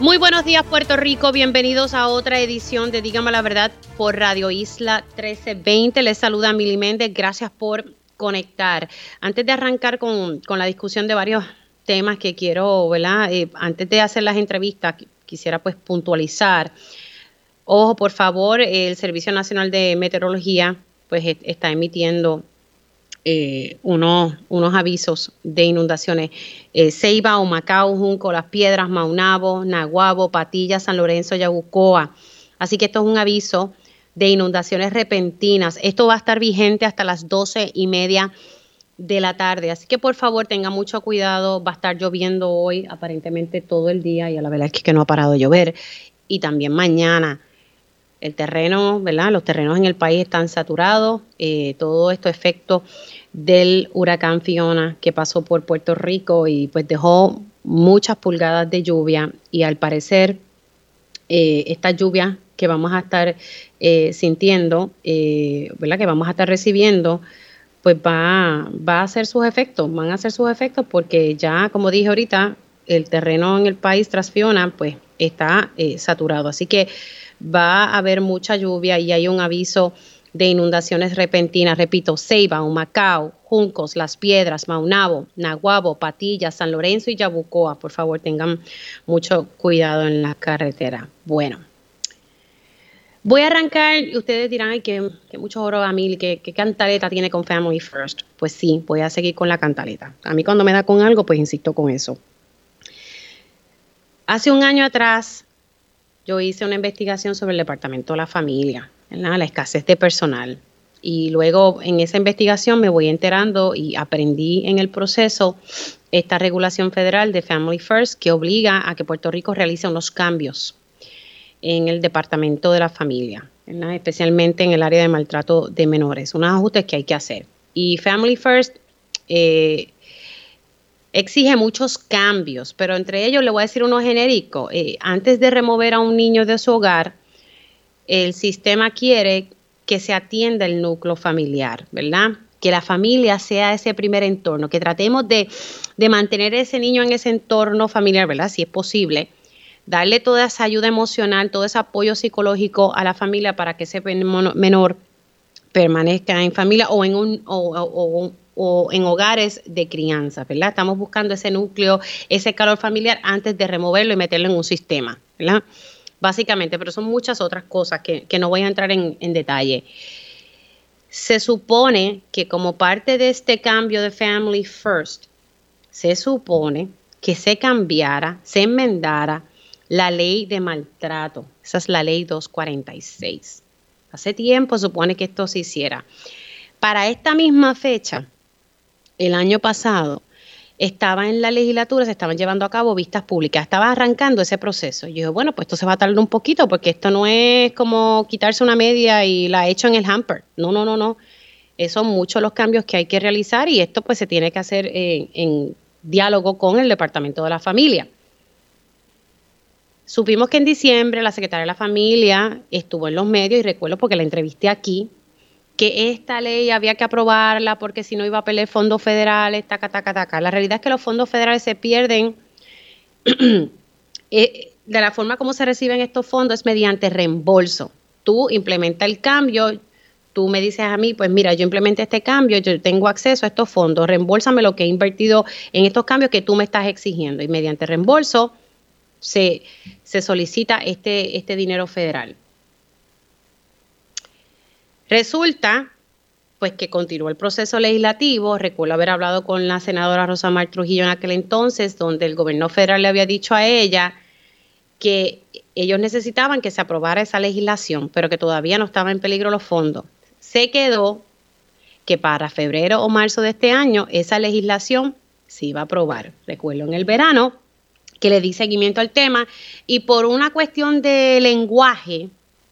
Muy buenos días Puerto Rico, bienvenidos a otra edición de Dígame la Verdad por Radio Isla 1320. Les saluda Mili Méndez, gracias por conectar. Antes de arrancar con, la discusión de varios temas que quiero, ¿verdad? Eh, antes de hacer las entrevistas, quisiera pues puntualizar. Ojo, por favor, el Servicio Nacional de Meteorología pues está emitiendo eh, unos, unos avisos de inundaciones. Eh, Ceiba, Humacao, Junco, Las Piedras, Maunabo, Naguabo, Patilla, San Lorenzo, Yabucoa. Así que esto es un aviso de inundaciones repentinas. Esto va a estar vigente hasta las doce y media de la tarde. Así que por favor tenga mucho cuidado. Va a estar lloviendo hoy aparentemente todo el día y a la verdad es que no ha parado de llover. Y también mañana. El terreno, ¿verdad? Los terrenos en el país están saturados. Eh, todo esto efecto del huracán Fiona que pasó por Puerto Rico y pues dejó muchas pulgadas de lluvia y al parecer eh, esta lluvia que vamos a estar eh, sintiendo, eh, ¿verdad? que vamos a estar recibiendo, pues va, va a hacer sus efectos, van a hacer sus efectos porque ya, como dije ahorita, el terreno en el país tras Fiona, pues está saturado. Así que va a haber mucha lluvia y hay un aviso de inundaciones repentinas, repito, Ceiba, Humacao, Juncos, Las Piedras, Maunabo, Naguabo, Patilla, San Lorenzo y Yabucoa. Por favor, tengan mucho cuidado en la carretera. Bueno, voy a arrancar y ustedes dirán ay, que, mucho oro a mí, que, que cantaleta tiene con Family First. Pues sí, voy a seguir con la cantaleta. A mí cuando me da con algo, pues insisto con eso. Hace un año atrás, yo hice una investigación sobre el Departamento de la Familia la escasez de personal. Y luego en esa investigación me voy enterando y aprendí en el proceso esta regulación federal de Family First que obliga a que Puerto Rico realice unos cambios en el departamento de la familia, especialmente en el área de maltrato de menores, unos ajustes que hay que hacer. Y Family First eh, exige muchos cambios, pero entre ellos le voy a decir uno genérico. Eh, antes de remover a un niño de su hogar, el sistema quiere que se atienda el núcleo familiar, ¿verdad? Que la familia sea ese primer entorno, que tratemos de, mantener ese niño en ese entorno familiar, ¿verdad? Si es posible, darle toda esa ayuda emocional, todo ese apoyo psicológico a la familia para que ese menor permanezca en familia o en un o, o, en hogares de crianza, ¿verdad? Estamos buscando ese núcleo, ese calor familiar antes de removerlo y meterlo en un sistema, ¿verdad? Básicamente, pero son muchas otras cosas que, no voy a entrar en, detalle. Se supone que como parte de este cambio de Family First, se supone que se cambiara, se enmendara la ley de maltrato. Esa es la ley 246. Hace tiempo supone que esto se hiciera. Para esta misma fecha, el año pasado, estaba en la legislatura, se estaban llevando a cabo vistas públicas, estaba arrancando ese proceso. Yo dije, bueno, pues esto se va a tardar un poquito porque esto no es como quitarse una media y la he hecho en el hamper. No, no, no, no. Son muchos los cambios que hay que realizar y esto pues se tiene que hacer en diálogo con el Departamento de la Familia. Supimos que en diciembre la secretaria de la Familia estuvo en los medios y recuerdo porque la entrevisté aquí que esta ley había que aprobarla porque si no iba a pelear fondos federales, taca, taca, taca. La realidad es que los fondos federales se pierden. Eh, de la forma como se reciben estos fondos es mediante reembolso. Tú implementa el cambio, tú me dices a mí, pues mira, yo implementé este cambio, yo tengo acceso a estos fondos, reembolsame lo que he invertido en estos cambios que tú me estás exigiendo. Y mediante reembolso se, se solicita este, este dinero federal. Resulta pues que continuó el proceso legislativo. Recuerdo haber hablado con la senadora Rosa Mar Trujillo en aquel entonces, donde el gobierno federal le había dicho a ella que ellos necesitaban que se aprobara esa legislación, pero que todavía no estaban en peligro los fondos. Se quedó que para febrero o marzo de este año esa legislación se iba a aprobar. Recuerdo en el verano que le di seguimiento al tema y por una cuestión de lenguaje,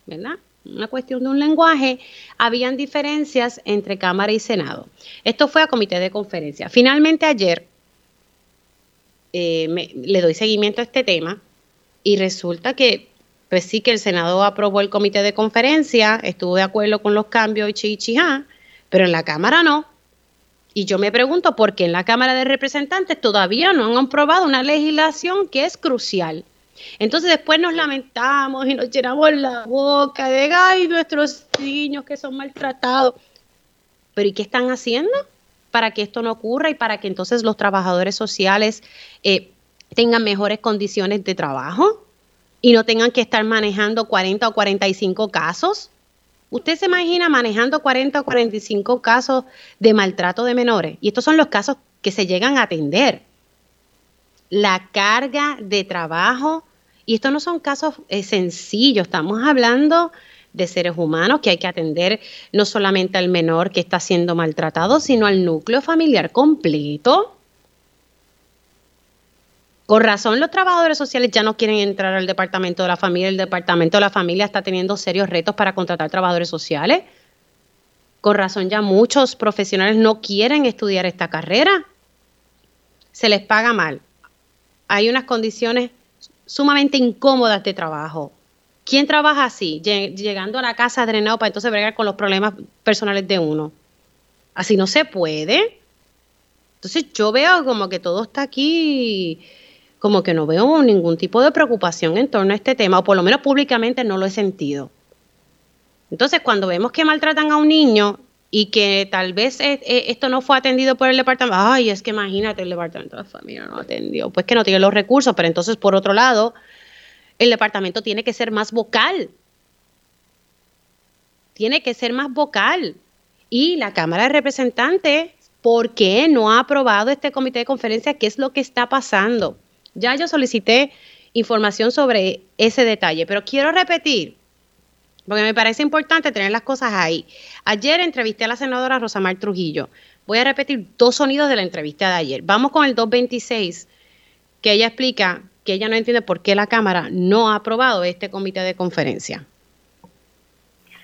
¿verdad? Una cuestión de un lenguaje, habían diferencias entre Cámara y Senado. Esto fue a comité de conferencia. Finalmente ayer eh, le doy seguimiento a este tema y resulta que, pues sí que el Senado aprobó el comité de conferencia, estuvo de acuerdo con los cambios y chichijá, pero en la Cámara no. Y yo me pregunto por qué en la Cámara de Representantes todavía no han aprobado una legislación que es crucial. Entonces después nos lamentamos y nos llenamos la boca de, ay, nuestros niños que son maltratados. Pero ¿y qué están haciendo para que esto no ocurra y para que entonces los trabajadores sociales eh, tengan mejores condiciones de trabajo y no tengan que estar manejando 40 o 45 casos? Usted se imagina manejando 40 o 45 casos de maltrato de menores. Y estos son los casos que se llegan a atender. La carga de trabajo, y estos no son casos eh, sencillos, estamos hablando de seres humanos que hay que atender no solamente al menor que está siendo maltratado, sino al núcleo familiar completo. Con razón, los trabajadores sociales ya no quieren entrar al departamento de la familia. El departamento de la familia está teniendo serios retos para contratar trabajadores sociales. Con razón, ya muchos profesionales no quieren estudiar esta carrera. Se les paga mal. Hay unas condiciones sumamente incómodas de trabajo. ¿Quién trabaja así? Llegando a la casa drenado para entonces bregar con los problemas personales de uno. Así no se puede. Entonces yo veo como que todo está aquí como que no veo ningún tipo de preocupación en torno a este tema, o por lo menos públicamente no lo he sentido. Entonces, cuando vemos que maltratan a un niño y que tal vez eh, eh, esto no fue atendido por el departamento, ay, es que imagínate, el departamento de familia no atendió, pues que no tiene los recursos, pero entonces, por otro lado, el departamento tiene que ser más vocal. Tiene que ser más vocal. Y la Cámara de Representantes, ¿por qué no ha aprobado este comité de conferencia? ¿Qué es lo que está pasando? Ya yo solicité información sobre ese detalle, pero quiero repetir, porque me parece importante tener las cosas ahí. Ayer entrevisté a la senadora Rosamar Trujillo. Voy a repetir dos sonidos de la entrevista de ayer. Vamos con el 226, que ella explica que ella no entiende por qué la Cámara no ha aprobado este comité de conferencia.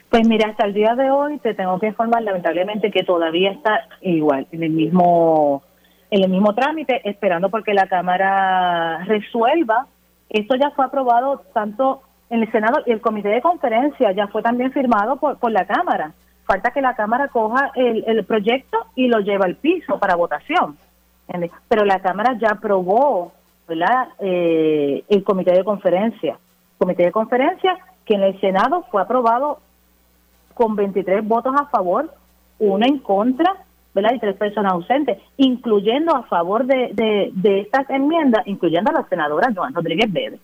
Pues mira, hasta el día de hoy te tengo que informar lamentablemente que todavía está igual, en el mismo en el mismo trámite, esperando porque la Cámara resuelva. Esto ya fue aprobado tanto en el Senado y el Comité de Conferencia ya fue también firmado por, por la Cámara. Falta que la Cámara coja el, el proyecto y lo lleve al piso para votación. Pero la Cámara ya aprobó. Eh, el Comité de Conferencia. Comité de Conferencia que en el Senado fue aprobado con 23 votos a favor, uno en contra ¿verdad? Y tres personas ausentes, incluyendo a favor de, de, estas enmiendas, incluyendo a la senadora Joan Rodríguez Vélez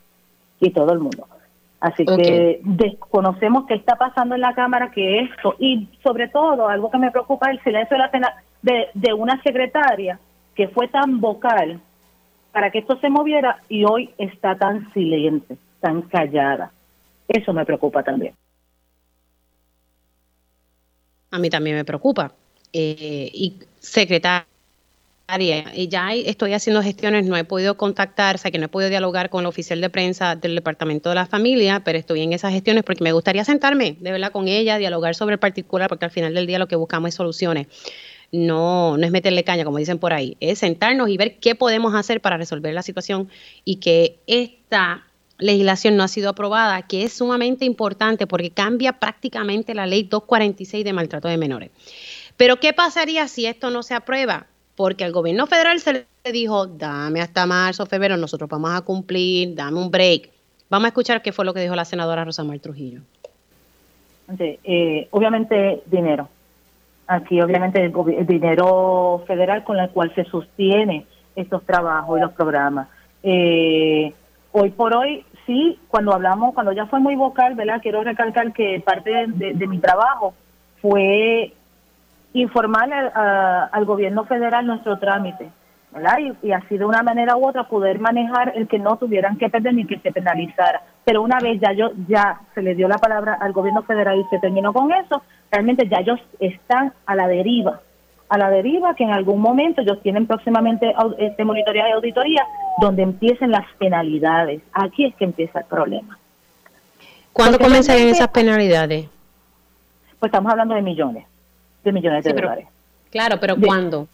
y todo el mundo. Así que desconocemos qué está pasando en la Cámara, que esto, y sobre todo, algo que me preocupa es el silencio de, la de, de una secretaria que fue tan vocal para que esto se moviera y hoy está tan silente, tan callada. Eso me preocupa también. A mí también me preocupa, eh, y secretaria. Y ya estoy haciendo gestiones, no he podido contactar, o sea que no he podido dialogar con el oficial de prensa del Departamento de la Familia, pero estoy en esas gestiones porque me gustaría sentarme de verdad con ella, dialogar sobre el particular, porque al final del día lo que buscamos es soluciones. No, no es meterle caña, como dicen por ahí, es sentarnos y ver qué podemos hacer para resolver la situación y que esta legislación no ha sido aprobada, que es sumamente importante porque cambia prácticamente la ley 246 de maltrato de menores. Pero ¿qué pasaría si esto no se aprueba? Porque al gobierno federal se le dijo, dame hasta marzo, febrero, nosotros vamos a cumplir, dame un break. Vamos a escuchar qué fue lo que dijo la senadora Rosamar Trujillo. Eh, obviamente dinero. Aquí obviamente el, dinero federal con el cual se sostiene estos trabajos y los programas. Eh, hoy por hoy, sí, cuando hablamos, cuando ya fue muy vocal, ¿verdad? Quiero recalcar que parte de mi trabajo fue informar al gobierno federal nuestro trámite, ¿verdad? Y, así de una manera u otra poder manejar el que no tuvieran que perder ni que se penalizara. Pero una vez ya yo ya se le dio la palabra al gobierno federal y se terminó con eso, realmente ya ellos están a la deriva, a la deriva que en algún momento ellos tienen próximamente este monitoría y auditoría donde empiecen las penalidades. Aquí es que empieza el problema. ¿Cuándo comenzarían esas penalidades? pues estamos hablando de millones, de millones de dólares. Claro, pero ¿cuándo?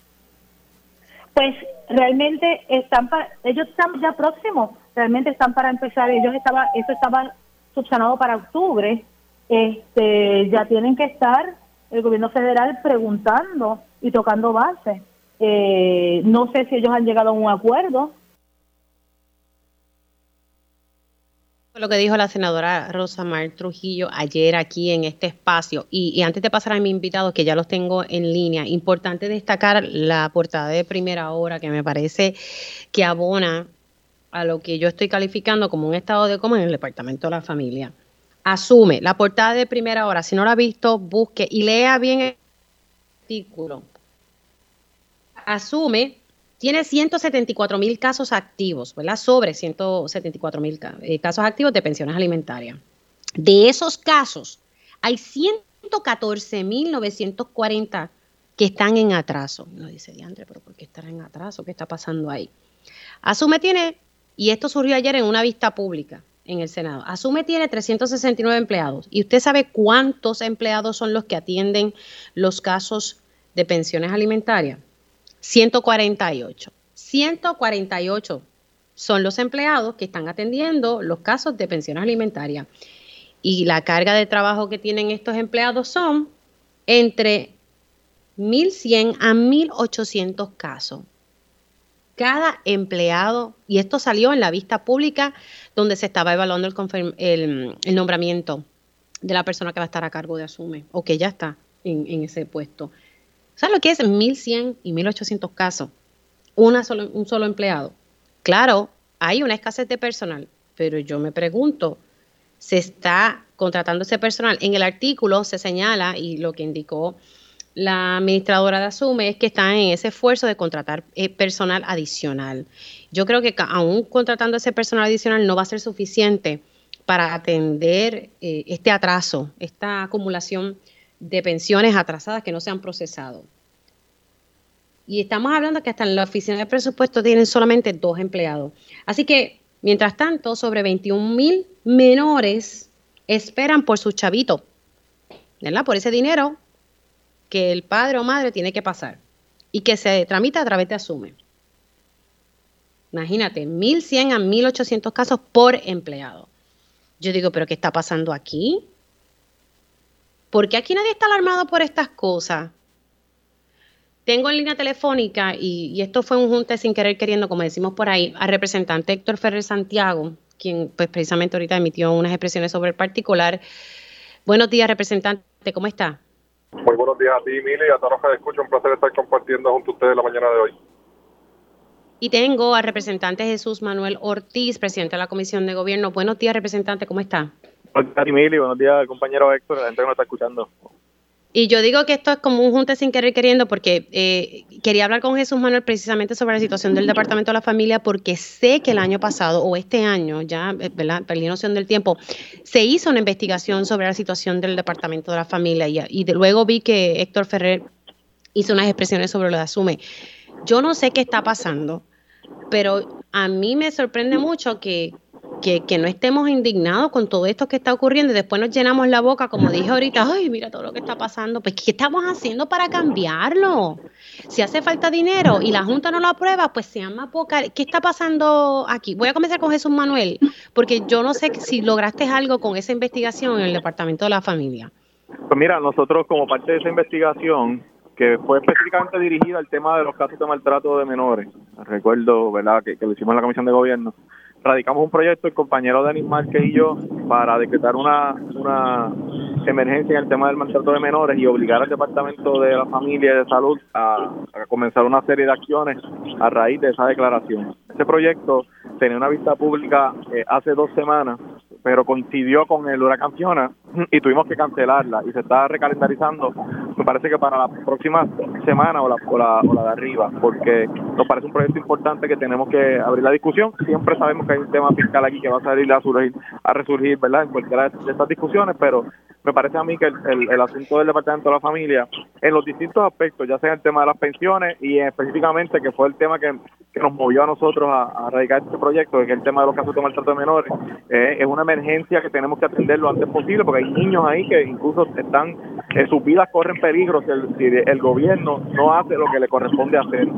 Pues realmente están para, ellos están ya próximos, realmente están para empezar, ellos estaba, eso estaba subsanado para octubre, este, ya tienen que estar el gobierno federal preguntando y tocando base. Eh, no sé si ellos han llegado a un acuerdo, Lo que dijo la senadora Rosa Mar Trujillo ayer aquí en este espacio. Y, antes de pasar a mi invitado, que ya los tengo en línea, importante destacar la portada de primera hora que me parece que abona a lo que yo estoy calificando como un estado de coma en el Departamento de la Familia. Asume la portada de primera hora, si no la ha visto, busque y lea bien el artículo. Asume tiene 174 mil casos activos, ¿verdad? Sobre 174 mil eh, casos activos de pensiones alimentarias. De esos casos, hay 114 mil 940 que están en atraso. No dice Diandre, pero ¿por qué están en atraso? ¿Qué está pasando ahí? Asume tiene, y esto surgió ayer en una vista pública en el Senado, Asume tiene 369 empleados. ¿Y usted sabe cuántos empleados son los que atienden los casos de pensiones alimentarias? 148. 148 son los empleados que están atendiendo los casos de pensiones alimentarias. Y la carga de trabajo que tienen estos empleados son entre 1.100 a 1.800 casos. Cada empleado, y esto salió en la vista pública donde se estaba evaluando el, nombramiento de la persona que va a estar a cargo de Asume, o que ya está en ese puesto. ¿Sabes lo que es 1.100 y 1.800 casos? Una un solo empleado. Claro, hay una escasez de personal, pero yo me pregunto, ¿se está contratando ese personal? En el artículo se señala, y lo que indicó la administradora de Asume es que está en ese esfuerzo de contratar eh, personal adicional. Yo creo que aún contratando ese personal adicional no va a ser suficiente para atender eh, este atraso, esta acumulación de pensiones atrasadas que no se han procesado. Y estamos hablando que hasta en la oficina de presupuesto tienen solamente dos empleados. Así que, mientras tanto, sobre 21 mil menores esperan por su chavito, ¿verdad? Por ese dinero que el padre o madre tiene que pasar y que se tramita a través de Asume. Imagínate, 1.100 a 1.800 casos por empleado. Yo digo, ¿pero qué está pasando aquí? ¿Por qué aquí nadie está alarmado por estas cosas? Tengo en línea telefónica, y, esto fue un junte sin querer queriendo, como decimos por ahí, al representante Héctor Ferrer Santiago, quien pues precisamente ahorita emitió unas expresiones sobre el particular. Buenos días, representante, ¿cómo está? Muy buenos días a ti, Mili, y a todos los que escuchan. Un placer estar compartiendo junto a ustedes la mañana de hoy. Y tengo al representante Jesús Manuel Ortiz, presidente de la Comisión de Gobierno. Buenos días, representante, ¿cómo está? Buenos días, Mili. Buenos días, compañero Héctor, la gente que nos está escuchando. Y yo digo que esto es como un junte sin querer queriendo porque eh, quería hablar con Jesús Manuel precisamente sobre la situación del Departamento de la Familia porque sé que el año pasado o este año, ya, eh, ¿verdad? Perdí noción del tiempo, se hizo una investigación sobre la situación del Departamento de la Familia y, y luego vi que Héctor Ferrer hizo unas expresiones sobre lo de Asume. Yo no sé qué está pasando, pero a mí me sorprende mucho que, que, no estemos indignados con todo esto que está ocurriendo y después nos llenamos la boca, como dije ahorita, ay, mira todo lo que está pasando. Pues, ¿qué estamos haciendo para cambiarlo? Si hace falta dinero y la Junta no lo aprueba, pues se llama poca. ¿Qué está pasando aquí? Voy a comenzar con Jesús Manuel, porque yo no sé si lograste algo con esa investigación en el Departamento de la Familia. Pues mira, nosotros como parte de esa investigación, que fue específicamente dirigida al tema de los casos de maltrato de menores, recuerdo, ¿verdad?, que, que lo hicimos en la Comisión de Gobierno, radicamos un proyecto, el compañero Denis Márquez y yo, para decretar una, una emergencia en el tema del maltrato de menores y obligar al Departamento de la Familia y de Salud a, comenzar una serie de acciones a raíz de esa declaración. Ese proyecto tenía una vista pública eh, hace dos semanas, pero coincidió con el huracán Fiona y tuvimos que cancelarla y se está recalendarizando, me parece que para la próxima semana o la, o la, o la de arriba, porque nos parece un proyecto importante que tenemos que abrir la discusión. Siempre sabemos que hay un tema fiscal aquí que va a salir a, surgir, a resurgir, ¿verdad?, en cualquiera de estas discusiones, pero me parece a mí que el, el, asunto del Departamento de la Familia, en los distintos aspectos, ya sea el tema de las pensiones y específicamente que fue el tema que, nos movió a nosotros a, a radicar este proyecto, que es el tema de los casos de maltrato de menores, eh, es una emergencia que tenemos que atender lo antes posible porque hay niños ahí que incluso están eh, sus vidas corren peligro si el, gobierno no hace lo que le corresponde hacer.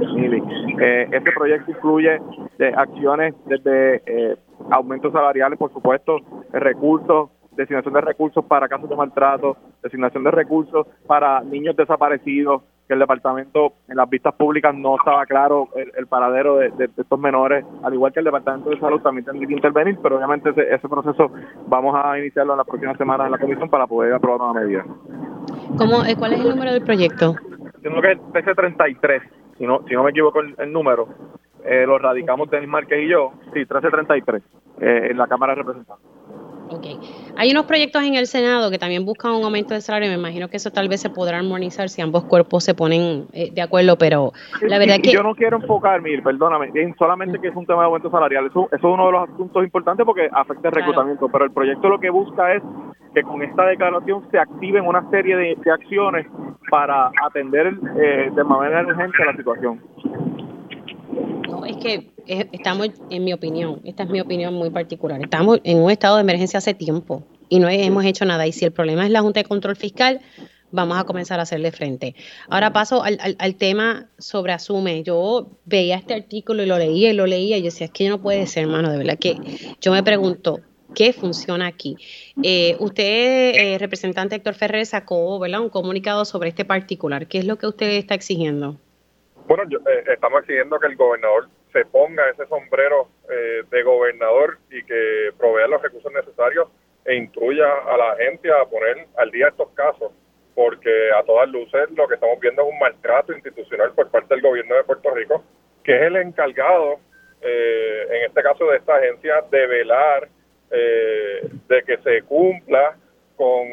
Eh, este proyecto incluye eh, acciones desde eh, aumentos salariales, por supuesto, recursos, designación de recursos para casos de maltrato, designación de recursos para niños desaparecidos, que el departamento en las vistas públicas no estaba claro el, paradero de, estos menores, al igual que el departamento de salud también tendría que intervenir, pero obviamente ese, proceso vamos a iniciarlo en la próxima semana en la comisión para poder aprobar una medida. ¿Cómo, eh, ¿Cuál es el número del proyecto? Entiendo que es TC33, si no, si no me equivoco el, el número. Eh, lo radicamos Denis Márquez y yo, sí, 1333, eh, en la Cámara de Representantes. Ok. Hay unos proyectos en el Senado que también buscan un aumento de salario. Me imagino que eso tal vez se podrá armonizar si ambos cuerpos se ponen eh, de acuerdo, pero la verdad que... Yo no quiero enfocarme, perdóname, solamente que es un tema de aumento salarial. Eso, eso es uno de los asuntos importantes porque afecta el reclutamiento, pero el proyecto lo que busca es que con esta declaración se activen una serie de, acciones para atender eh, de manera urgente la situación. No, es que estamos, en mi opinión, esta es mi opinión muy particular, estamos en un estado de emergencia hace tiempo y no hemos hecho nada. Y si el problema es la Junta de Control Fiscal, vamos a comenzar a hacerle frente. Ahora paso al, al, tema sobre Asume. Yo veía este artículo y lo leía y lo leía y yo decía, es que no puede ser, hermano, de verdad que yo me pregunto, ¿qué funciona aquí? Eh, usted, eh, representante Héctor Ferrer, sacó un comunicado sobre este particular. ¿Qué es lo que usted está exigiendo? Bueno, eh, estamos exigiendo que el gobernador se ponga ese sombrero eh, de gobernador y que provea los recursos necesarios e instruya a la agencia a poner al día estos casos, porque a todas luces lo que estamos viendo es un maltrato institucional por parte del gobierno de Puerto Rico, que es el encargado, eh, en este caso de esta agencia, de velar de que se cumpla con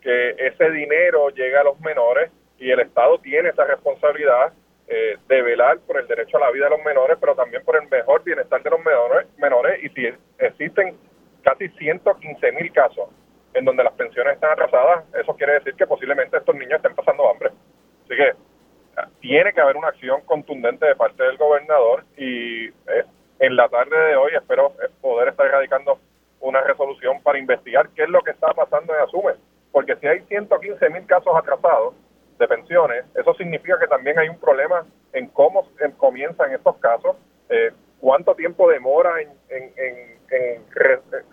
que ese dinero llegue a los menores y el Estado tiene esa responsabilidad eh, de velar por el derecho a la vida de los menores, pero también por el mejor bienestar de los menores, menores y si existen casi 115 mil casos en donde las pensiones están atrasadas, eso quiere decir que posiblemente estos niños estén pasando hambre. Así que ah, tiene que haber una acción contundente de parte del gobernador y eh, en la tarde de hoy espero eh, poder estar erradicando una resolución para investigar qué es lo que está pasando en Asume, porque si hay 115 mil casos atrasados, de pensiones, eso significa que también hay un problema en cómo comienzan estos casos, eh, cuánto tiempo demora en,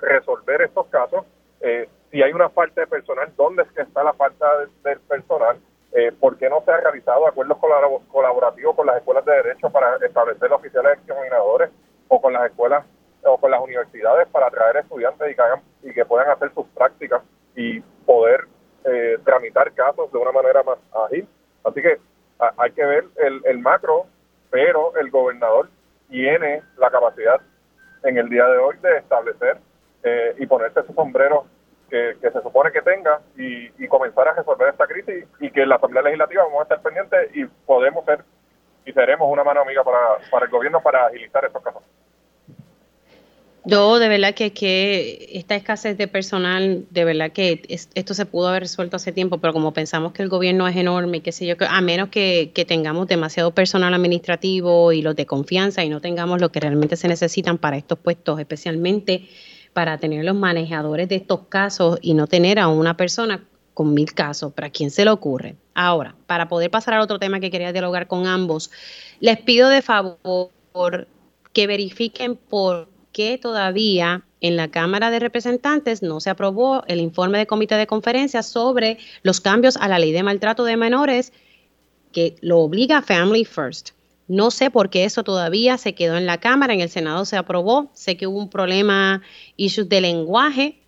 resolver estos casos, eh, si hay una falta de personal, dónde es que está la falta del personal, eh, por qué no se han realizado acuerdos colaborativos con las escuelas de derecho para establecer oficiales examinadores o con las escuelas o con las universidades para atraer estudiantes y que, hagan, y que puedan hacer sus prácticas y poder eh, tramitar casos de una manera más ágil. Así que hay que ver el, el macro, pero el gobernador tiene la capacidad en el día de hoy de establecer eh, y ponerse su sombrero que, se supone que tenga y, y, comenzar a resolver esta crisis y que en la Asamblea Legislativa vamos a estar pendientes y podemos ser y seremos una mano amiga para, para el gobierno para agilizar estos casos. Yo de verdad que, que esta escasez de personal, de verdad que esto se pudo haber resuelto hace tiempo, pero como pensamos que el gobierno es enorme, qué sé yo, a menos que, que tengamos demasiado personal administrativo y los de confianza y no tengamos lo que realmente se necesitan para estos puestos, especialmente para tener los manejadores de estos casos y no tener a una persona con mil casos. ¿Para quién se le ocurre? Ahora, para poder pasar al otro tema que quería dialogar con ambos, les pido de favor que verifiquen por que todavía en la Cámara de Representantes no se aprobó el informe de comité de conferencia sobre los cambios a la ley de maltrato de menores que lo obliga a Family First. No sé por qué eso todavía se quedó en la Cámara, en el Senado se aprobó. Sé que hubo un problema, issues de lenguaje,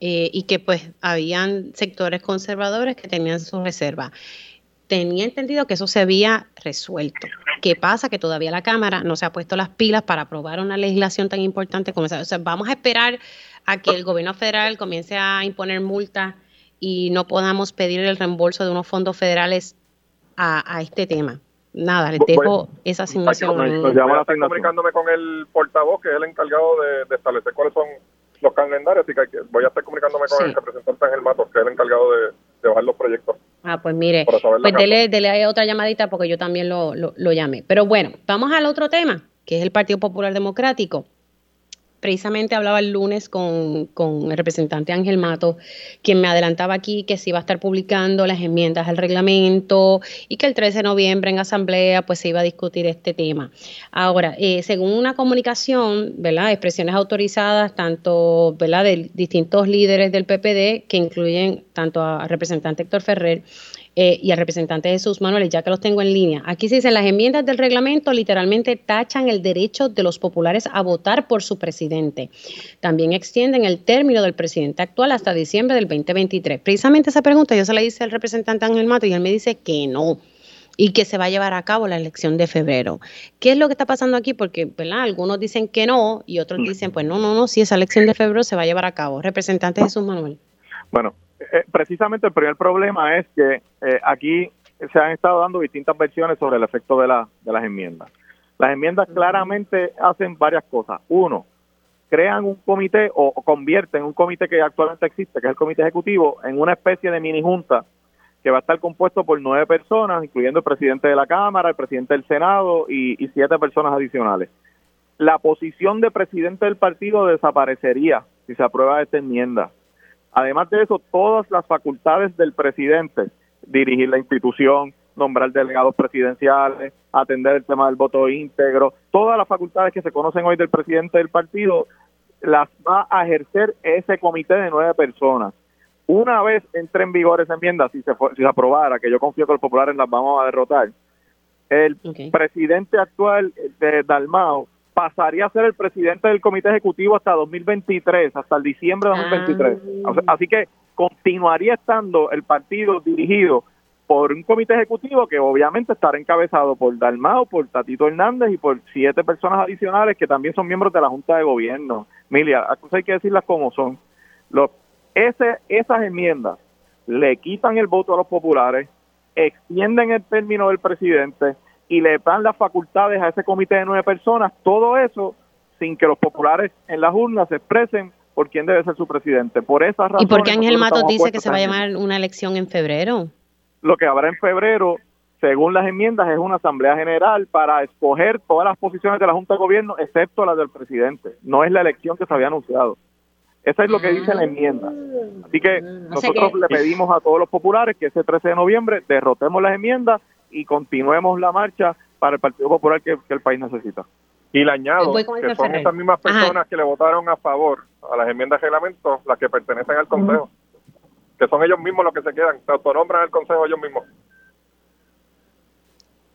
eh, y que pues habían sectores conservadores que tenían su reserva tenía entendido que eso se había resuelto. ¿Qué pasa? Que todavía la Cámara no se ha puesto las pilas para aprobar una legislación tan importante como esa. O sea, vamos a esperar a que el gobierno federal comience a imponer multas y no podamos pedir el reembolso de unos fondos federales a, este tema. Nada, les dejo esa asignación. estoy comunicándome con el portavoz, que es el encargado de, establecer cuáles son los calendarios, así que voy a estar comunicándome con el representante Ángel Matos, que es el encargado de, de bajar los proyectos. Ah, pues mire, pues dele, dele, otra llamadita porque yo también lo, lo, llamé. Pero bueno, vamos al otro tema, que es el Partido Popular Democrático. Precisamente hablaba el lunes con, con, el representante Ángel Mato, quien me adelantaba aquí que se iba a estar publicando las enmiendas al reglamento y que el 13 de noviembre en asamblea pues se iba a discutir este tema. Ahora, eh, según una comunicación, ¿verdad? Expresiones autorizadas tanto, ¿verdad? De distintos líderes del PPD que incluyen tanto al representante Héctor Ferrer eh, y al representante Jesús Manuel, ya que los tengo en línea. Aquí se dice, las enmiendas del reglamento literalmente tachan el derecho de los populares a votar por su presidente. También extienden el término del presidente actual hasta diciembre del 2023. Precisamente esa pregunta yo se la hice al representante Ángel Mato y él me dice que no y que se va a llevar a cabo la elección de febrero. ¿Qué es lo que está pasando aquí? Porque, ¿verdad? Algunos dicen que no y otros dicen, pues no, no, no, si esa elección de febrero se va a llevar a cabo. Representante Jesús Manuel. Bueno, eh, precisamente el primer problema es que eh, aquí se han estado dando distintas versiones sobre el efecto de, la, de las enmiendas. Las enmiendas claramente hacen varias cosas. Uno, crean un comité o, convierten un comité que actualmente existe, que es el comité ejecutivo, en una especie de mini junta que va a estar compuesto por nueve personas, incluyendo el presidente de la Cámara, el presidente del Senado y, y siete personas adicionales. La posición de presidente del partido desaparecería si se aprueba esta enmienda. Además de eso, todas las facultades del presidente, dirigir la institución, nombrar delegados presidenciales, atender el tema del voto íntegro, todas las facultades que se conocen hoy del presidente del partido, las va a ejercer ese comité de nueve personas. Una vez entre en vigor esa enmienda, si se, si se aprobara, que yo confío que los populares las vamos a derrotar, el presidente actual de Dalmao pasaría a ser el presidente del comité ejecutivo hasta 2023, hasta el diciembre de 2023. Ah. Así que continuaría estando el partido dirigido por un comité ejecutivo que obviamente estará encabezado por Dalmao, por Tatito Hernández y por siete personas adicionales que también son miembros de la Junta de Gobierno. Milia, hay que decirlas como son. Los, ese, esas enmiendas le quitan el voto a los populares, extienden el término del presidente, y le dan las facultades a ese comité de nueve personas, todo eso sin que los populares en las urnas se expresen por quién debe ser su presidente. Por esa razón. ¿Y por qué Ángel Matos dice que se va a llamar una elección en febrero? Lo que habrá en febrero, según las enmiendas, es una asamblea general para escoger todas las posiciones de la Junta de Gobierno, excepto las del presidente. No es la elección que se había anunciado. Eso es lo que dice la enmienda. Así que nosotros le pedimos a todos los populares que ese 13 de noviembre derrotemos las enmiendas y continuemos la marcha para el Partido Popular que, el país necesita. Y le añado que son estas mismas personas que le votaron a favor a las enmiendas de reglamento las que pertenecen al Consejo, que son ellos mismos los que se quedan, se autonombran el Consejo ellos mismos.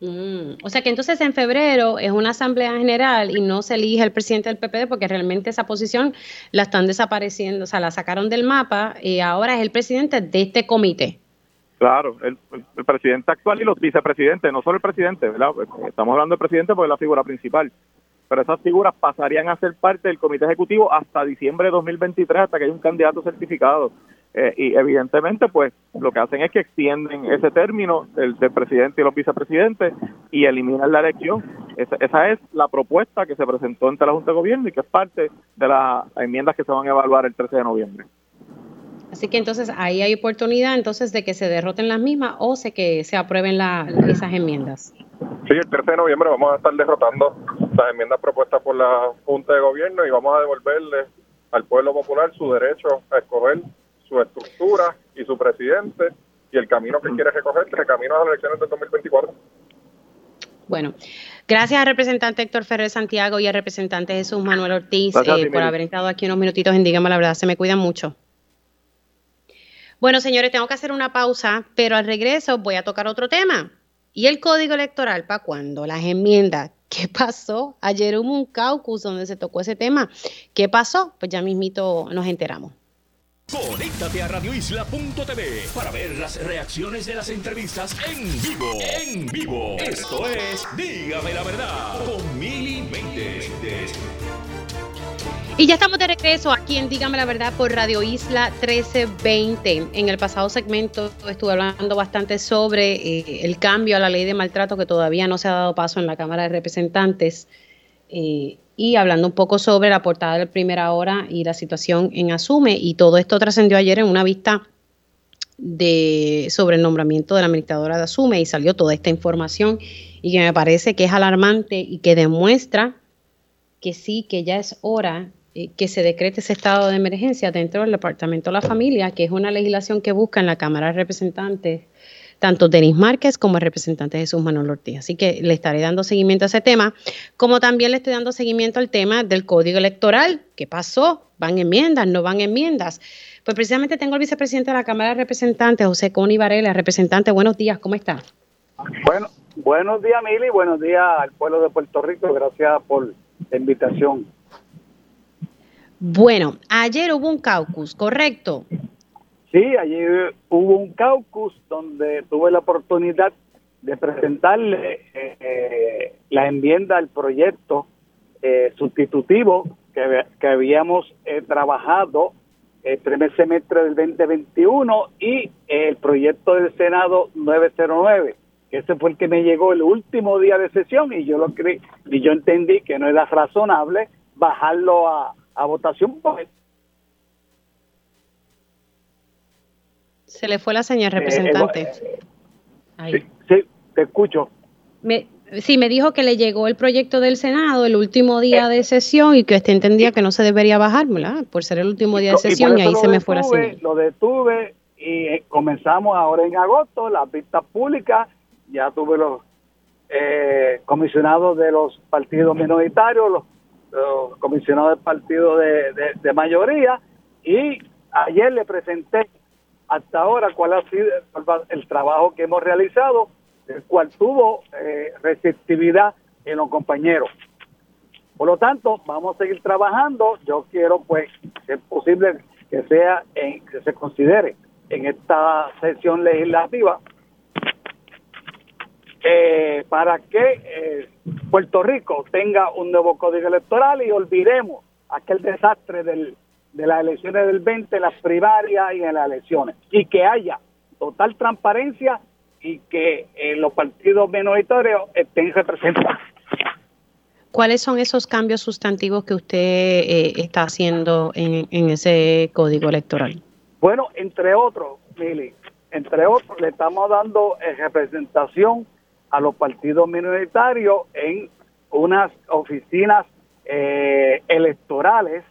Mm, o sea que entonces en febrero es una asamblea general y no se elige el presidente del PPD porque realmente esa posición la están desapareciendo, o sea, la sacaron del mapa y ahora es el presidente de este comité. Claro, el, presidente actual y los vicepresidentes, no solo el presidente, ¿verdad? Estamos hablando del presidente porque es la figura principal, pero esas figuras pasarían a ser parte del comité ejecutivo hasta diciembre de 2023, hasta que haya un candidato certificado. Eh, y evidentemente, pues lo que hacen es que extienden ese término del, presidente y los vicepresidentes y eliminan la elección. Esa, esa, es la propuesta que se presentó ante la Junta de Gobierno y que es parte de las enmiendas que se van a evaluar el 13 de noviembre. Así que entonces ahí hay oportunidad entonces de que se derroten las mismas o se que se aprueben esas enmiendas. Sí, el 13 de noviembre vamos a estar derrotando las enmiendas propuestas por la Junta de Gobierno y vamos a devolverle al pueblo popular su derecho a escoger su estructura y su presidente y el camino que quiere recoger, que el camino a las elecciones del 2024. Bueno, gracias al representante Héctor Ferrer Santiago y al representante Jesús Manuel Ortiz eh, por haber estado aquí unos minutitos en Dígame la Verdad. Se me cuidan mucho. Bueno, señores, tengo que hacer una pausa, pero al regreso voy a tocar otro tema. ¿Y el código electoral para cuándo? Las enmiendas. ¿Qué pasó? Ayer hubo un caucus donde se tocó ese tema. ¿Qué pasó? Pues ya mismito nos enteramos. Conéctate a radioisla.tv para ver las reacciones de las entrevistas en vivo. En vivo. Esto es Dígame la verdad con Mili y ya estamos de regreso aquí en Dígame la Verdad por Radio Isla 1320. En el pasado segmento estuve hablando bastante sobre eh, el cambio a la ley de maltrato que todavía no se ha dado paso en la Cámara de Representantes eh, y hablando un poco sobre la portada de primera hora y la situación en Asume. Y todo esto trascendió ayer en una vista de, sobre el nombramiento de la administradora de Asume y salió toda esta información y que me parece que es alarmante y que demuestra que sí, que ya es hora que se decrete ese estado de emergencia dentro del Departamento de la Familia, que es una legislación que busca en la Cámara de Representantes tanto Denis Márquez como el representante Jesús Manuel Ortiz. Así que le estaré dando seguimiento a ese tema, como también le estoy dando seguimiento al tema del código electoral. ¿Qué pasó? ¿Van enmiendas? ¿No van enmiendas? Pues precisamente tengo al vicepresidente de la Cámara de Representantes, José Coni Varela. Representante, buenos días, ¿cómo está? Bueno, buenos días, Mili, buenos días al pueblo de Puerto Rico. Gracias por la invitación. Bueno, ayer hubo un caucus, ¿correcto? Sí, ayer hubo un caucus donde tuve la oportunidad de presentarle eh, la enmienda al proyecto eh, sustitutivo que, que habíamos eh, trabajado el primer semestre del 2021 y el proyecto del Senado 909, que ese fue el que me llegó el último día de sesión y yo lo creí y yo entendí que no era razonable bajarlo a, a votación Se le fue la señal, eh, representante. sí, sí, te escucho. Me, sí, me dijo que le llegó el proyecto del Senado el último día de sesión y que usted entendía que no se debería bajar, ¿verdad? Por ser el último día de sesión y, ahí se me fue la señal. Lo detuve y eh, comenzamos ahora en agosto las vistas públicas. Ya tuve los eh, comisionados de los partidos minoritarios, los, comisionados del partido de, de mayoría y ayer le presenté hasta ahora cuál ha sido el trabajo que hemos realizado, el cual tuvo eh, receptividad en los compañeros. Por lo tanto, vamos a seguir trabajando. Yo quiero, pues, si es posible que sea, en, que se considere en esta sesión legislativa eh, para que eh, Puerto Rico tenga un nuevo código electoral y olvidemos aquel desastre del de las elecciones del 20, las primarias y en las elecciones. Y que haya total transparencia y que eh, los partidos minoritarios estén representados. ¿Cuáles son esos cambios sustantivos que usted eh, está haciendo en, en, ese código electoral? Bueno, entre otros, Mili, entre otros, le estamos dando eh, representación a los partidos minoritarios en unas oficinas electorales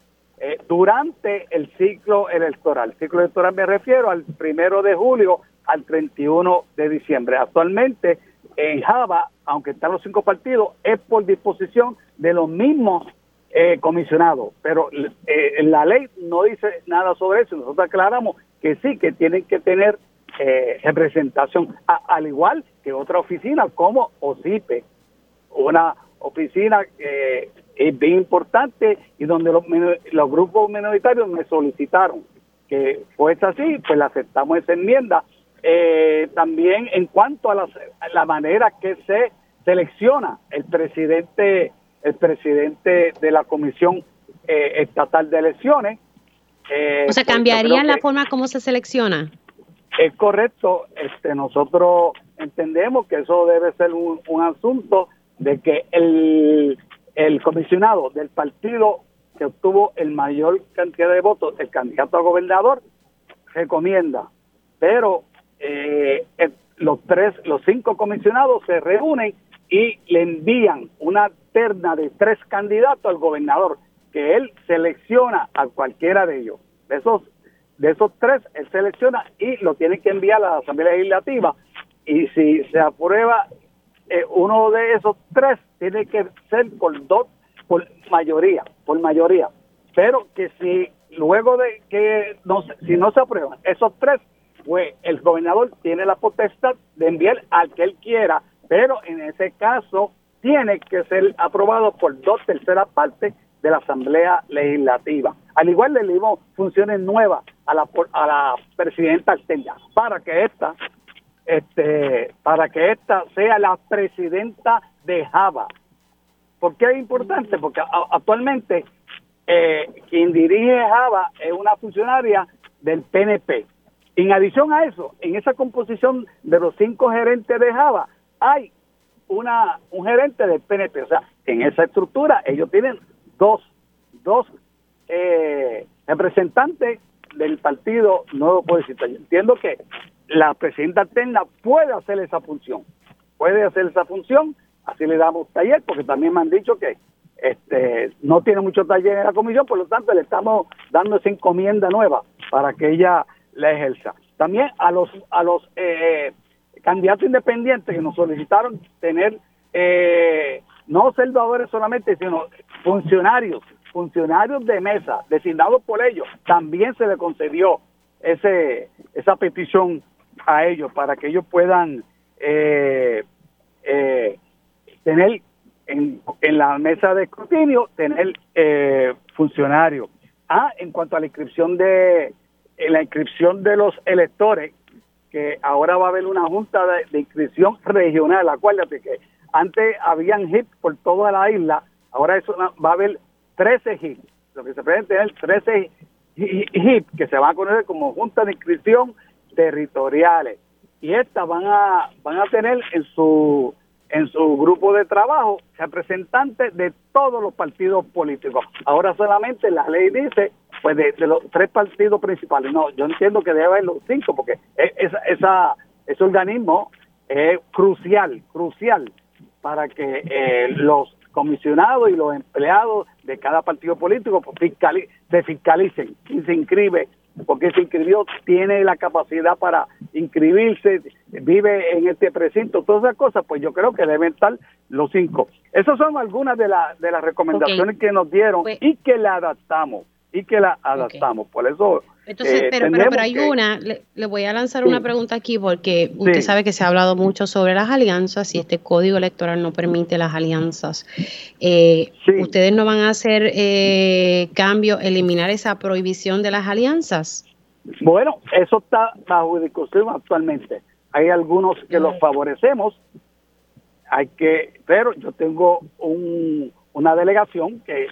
eh, durante el ciclo electoral. El ciclo electoral me refiero al primero de julio al 31 de diciembre. Actualmente en Java, aunque están los cinco partidos, es por disposición de los mismos eh, comisionados, pero eh, la ley no dice nada sobre eso. Nosotros aclaramos que sí, que tienen que tener representación, al igual que otra oficina como OCIPE, una oficina que es bien importante y donde los, los grupos minoritarios me solicitaron que fuese así, pues le aceptamos esa enmienda. Eh, también en cuanto a la, manera que se selecciona el presidente el presidente de la comisión eh, estatal de elecciones eh, o sea pues cambiaría la forma como se selecciona es correcto este nosotros entendemos que eso debe ser un, un asunto de que el el comisionado del partido que obtuvo el mayor cantidad de votos, el candidato a gobernador, recomienda, pero eh, los tres, los cinco comisionados se reúnen y le envían una terna de tres candidatos al gobernador, que él selecciona a cualquiera de ellos. Esos, de esos tres, él selecciona y lo tiene que enviar a la Asamblea Legislativa. Y si se aprueba eh, uno de esos tres tiene que ser por dos, por mayoría, por mayoría. Pero que si luego de que no, si no se aprueban esos tres, pues el gobernador tiene la potestad de enviar al que él quiera, pero en ese caso tiene que ser aprobado por dos terceras partes de la Asamblea Legislativa. Al igual le dimos funciones nuevas a la, a la presidenta Artelia para que esta este, para que esta sea la presidenta de Java. ¿Por qué es importante? Porque actualmente eh, quien dirige Java es una funcionaria del PNP. En adición a eso, en esa composición de los cinco gerentes de Java, hay una un gerente del PNP. O sea, en esa estructura ellos tienen dos, dos eh, representantes del partido Nuevo Progresista. Yo entiendo que la presidenta alterna puede hacer esa función, puede hacer esa función, así le damos taller, porque también me han dicho que este, no tiene mucho taller en la comisión, por lo tanto le estamos dando esa encomienda nueva para que ella la ejerza. También a los a los eh, candidatos independientes que nos solicitaron tener eh, no observadores solamente, sino funcionarios, funcionarios de mesa, designados por ellos, también se le concedió ese esa petición a ellos para que ellos puedan eh, eh, tener en, en, la mesa de escrutinio, tener eh, funcionarios. Ah, en cuanto a la inscripción de la inscripción de los electores, que ahora va a haber una junta de, inscripción regional, acuérdate que antes habían HIP por toda la isla, ahora eso va a haber 13 HIP, lo que se puede tener 13 HIP que se van a conocer como junta de inscripción territoriales y estas van a van a tener en su en su grupo de trabajo representantes de todos los partidos políticos. Ahora solamente la ley dice pues de, los tres partidos principales. No, yo entiendo que debe haber los cinco porque e, esa, esa ese organismo es crucial, crucial para que eh, los comisionados y los empleados de cada partido político pues, se fiscalicen. Quien se inscribe porque se inscribió, tiene la capacidad para inscribirse, vive en este precinto, todas esas cosas, pues yo creo que deben estar los cinco. Esas son algunas de, la, de las recomendaciones que nos dieron pues y que la adaptamos, y que la adaptamos. Por eso entonces, eh, pero, pero, hay una, le, voy a lanzar una pregunta aquí porque usted sabe que se ha hablado mucho sobre las alianzas y este código electoral no permite las alianzas. Eh, ¿Ustedes no van a hacer eh, cambio, eliminar esa prohibición de las alianzas? Bueno, eso está bajo discusión actualmente. Hay algunos que los favorecemos, hay que, pero yo tengo un, una delegación que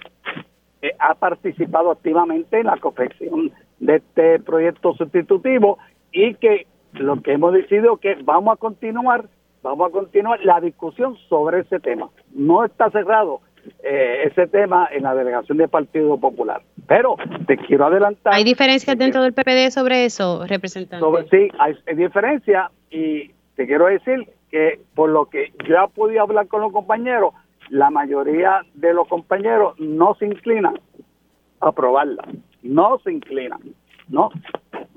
ha participado activamente en la confección de este proyecto sustitutivo y que lo que hemos decidido que vamos a continuar, vamos a continuar la discusión sobre ese tema. No está cerrado eh, ese tema en la delegación del Partido Popular. Pero te quiero adelantar. ¿Hay diferencias dentro del PPD sobre eso, representante? sí, hay, hay diferencia y te quiero decir que por lo que yo he podido hablar con los compañeros, la mayoría de los compañeros no se inclinan a aprobarla no se inclinan, ¿no?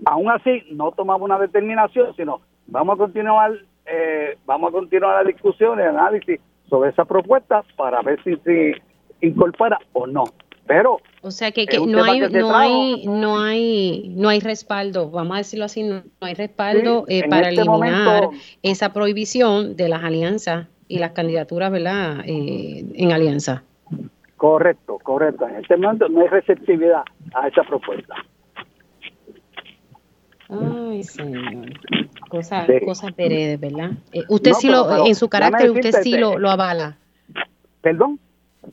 Aún así, no tomamos una determinación, sino vamos a continuar, eh, vamos a continuar la discusión, el análisis sobre esa propuesta para ver si se incorpora o no. Pero o sea que, no hay no hay no hay no hay respaldo, vamos a decirlo así, no, hay respaldo eh, para este eliminar esa prohibición de las alianzas y las candidaturas, ¿verdad? Eh, en alianza. Correcto, correcto. En este momento no hay receptividad a esa propuesta. Ay, señor. Cosas cosa ¿verdad? Eh, usted sí lo, en su carácter, usted sí lo, lo avala. ¿Perdón?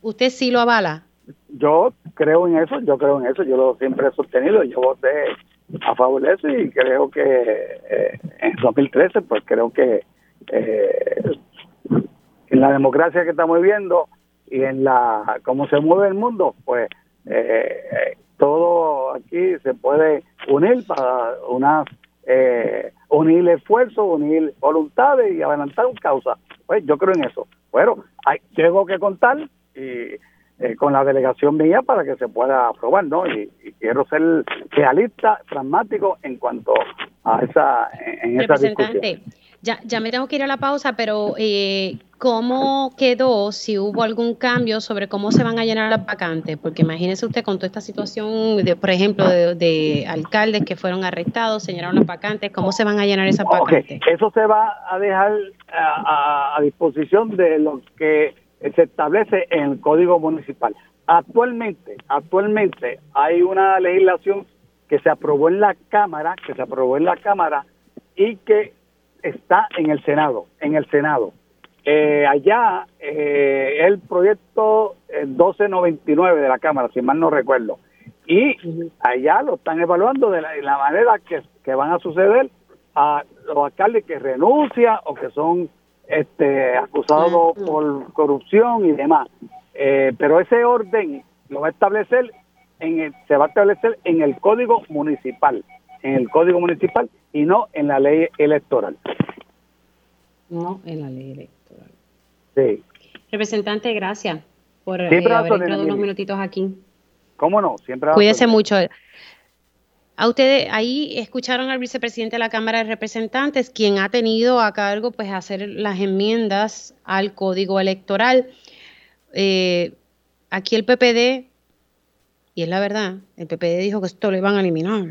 ¿Usted sí lo avala? Yo creo en eso, yo creo en eso, yo lo siempre he sostenido, yo voté a favor de eso y creo que eh, en 2013, pues creo que eh, en la democracia que estamos viviendo, y en la cómo se mueve el mundo, pues eh, todo aquí se puede unir para unas eh, unir esfuerzos, unir voluntades y adelantar causa. Pues yo creo en eso. Bueno, hay, tengo que contar y eh, con la delegación mía para que se pueda aprobar, ¿no? Y, quiero ser realista, pragmático en cuanto a esa, en esa discusión. Ya, ya me tengo que ir a la pausa, pero eh, ¿cómo quedó, si hubo algún cambio sobre cómo se van a llenar las vacantes? Porque imagínese usted con toda esta situación, de, por ejemplo, de, alcaldes que fueron arrestados, se llenaron las vacantes, ¿cómo se van a llenar esas vacantes? Eso se va a dejar a, a disposición de lo que se establece en el Código Municipal. Actualmente, actualmente hay una legislación que se aprobó en la Cámara, que se aprobó en la Cámara y que está en el Senado, en el Senado. Eh, allá eh, el proyecto 1299 de la Cámara, si mal no recuerdo, y allá lo están evaluando de la, manera que, van a suceder a los alcaldes que renuncian o que son este, acusados por corrupción y demás. Eh, pero ese orden lo va a establecer en el, se va a establecer en el Código Municipal, en el Código Municipal y no en la ley electoral. No en la ley electoral. Sí. Representante, gracias. por eh, haber entrado unos minutitos aquí. ¿Cómo no? Siempre Cuídese mucho. A ustedes, ahí escucharon al vicepresidente de la Cámara de Representantes, quien ha tenido a cargo pues hacer las enmiendas al código electoral. Eh, aquí el PPD, y es la verdad, el PPD dijo que esto lo iban a eliminar.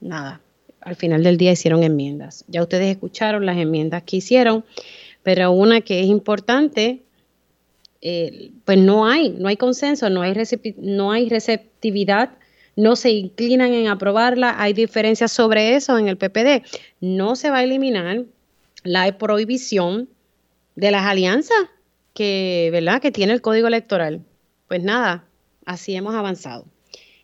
Nada, al final del día hicieron enmiendas. Ya ustedes escucharon las enmiendas que hicieron, pero una que es importante, eh, pues no hay, no hay consenso, no hay, no hay receptividad no se inclinan en aprobarla. Hay diferencias sobre eso en el PPD. No se va a eliminar la prohibición de las alianzas que, ¿verdad? que tiene el código electoral. Pues nada, así hemos avanzado.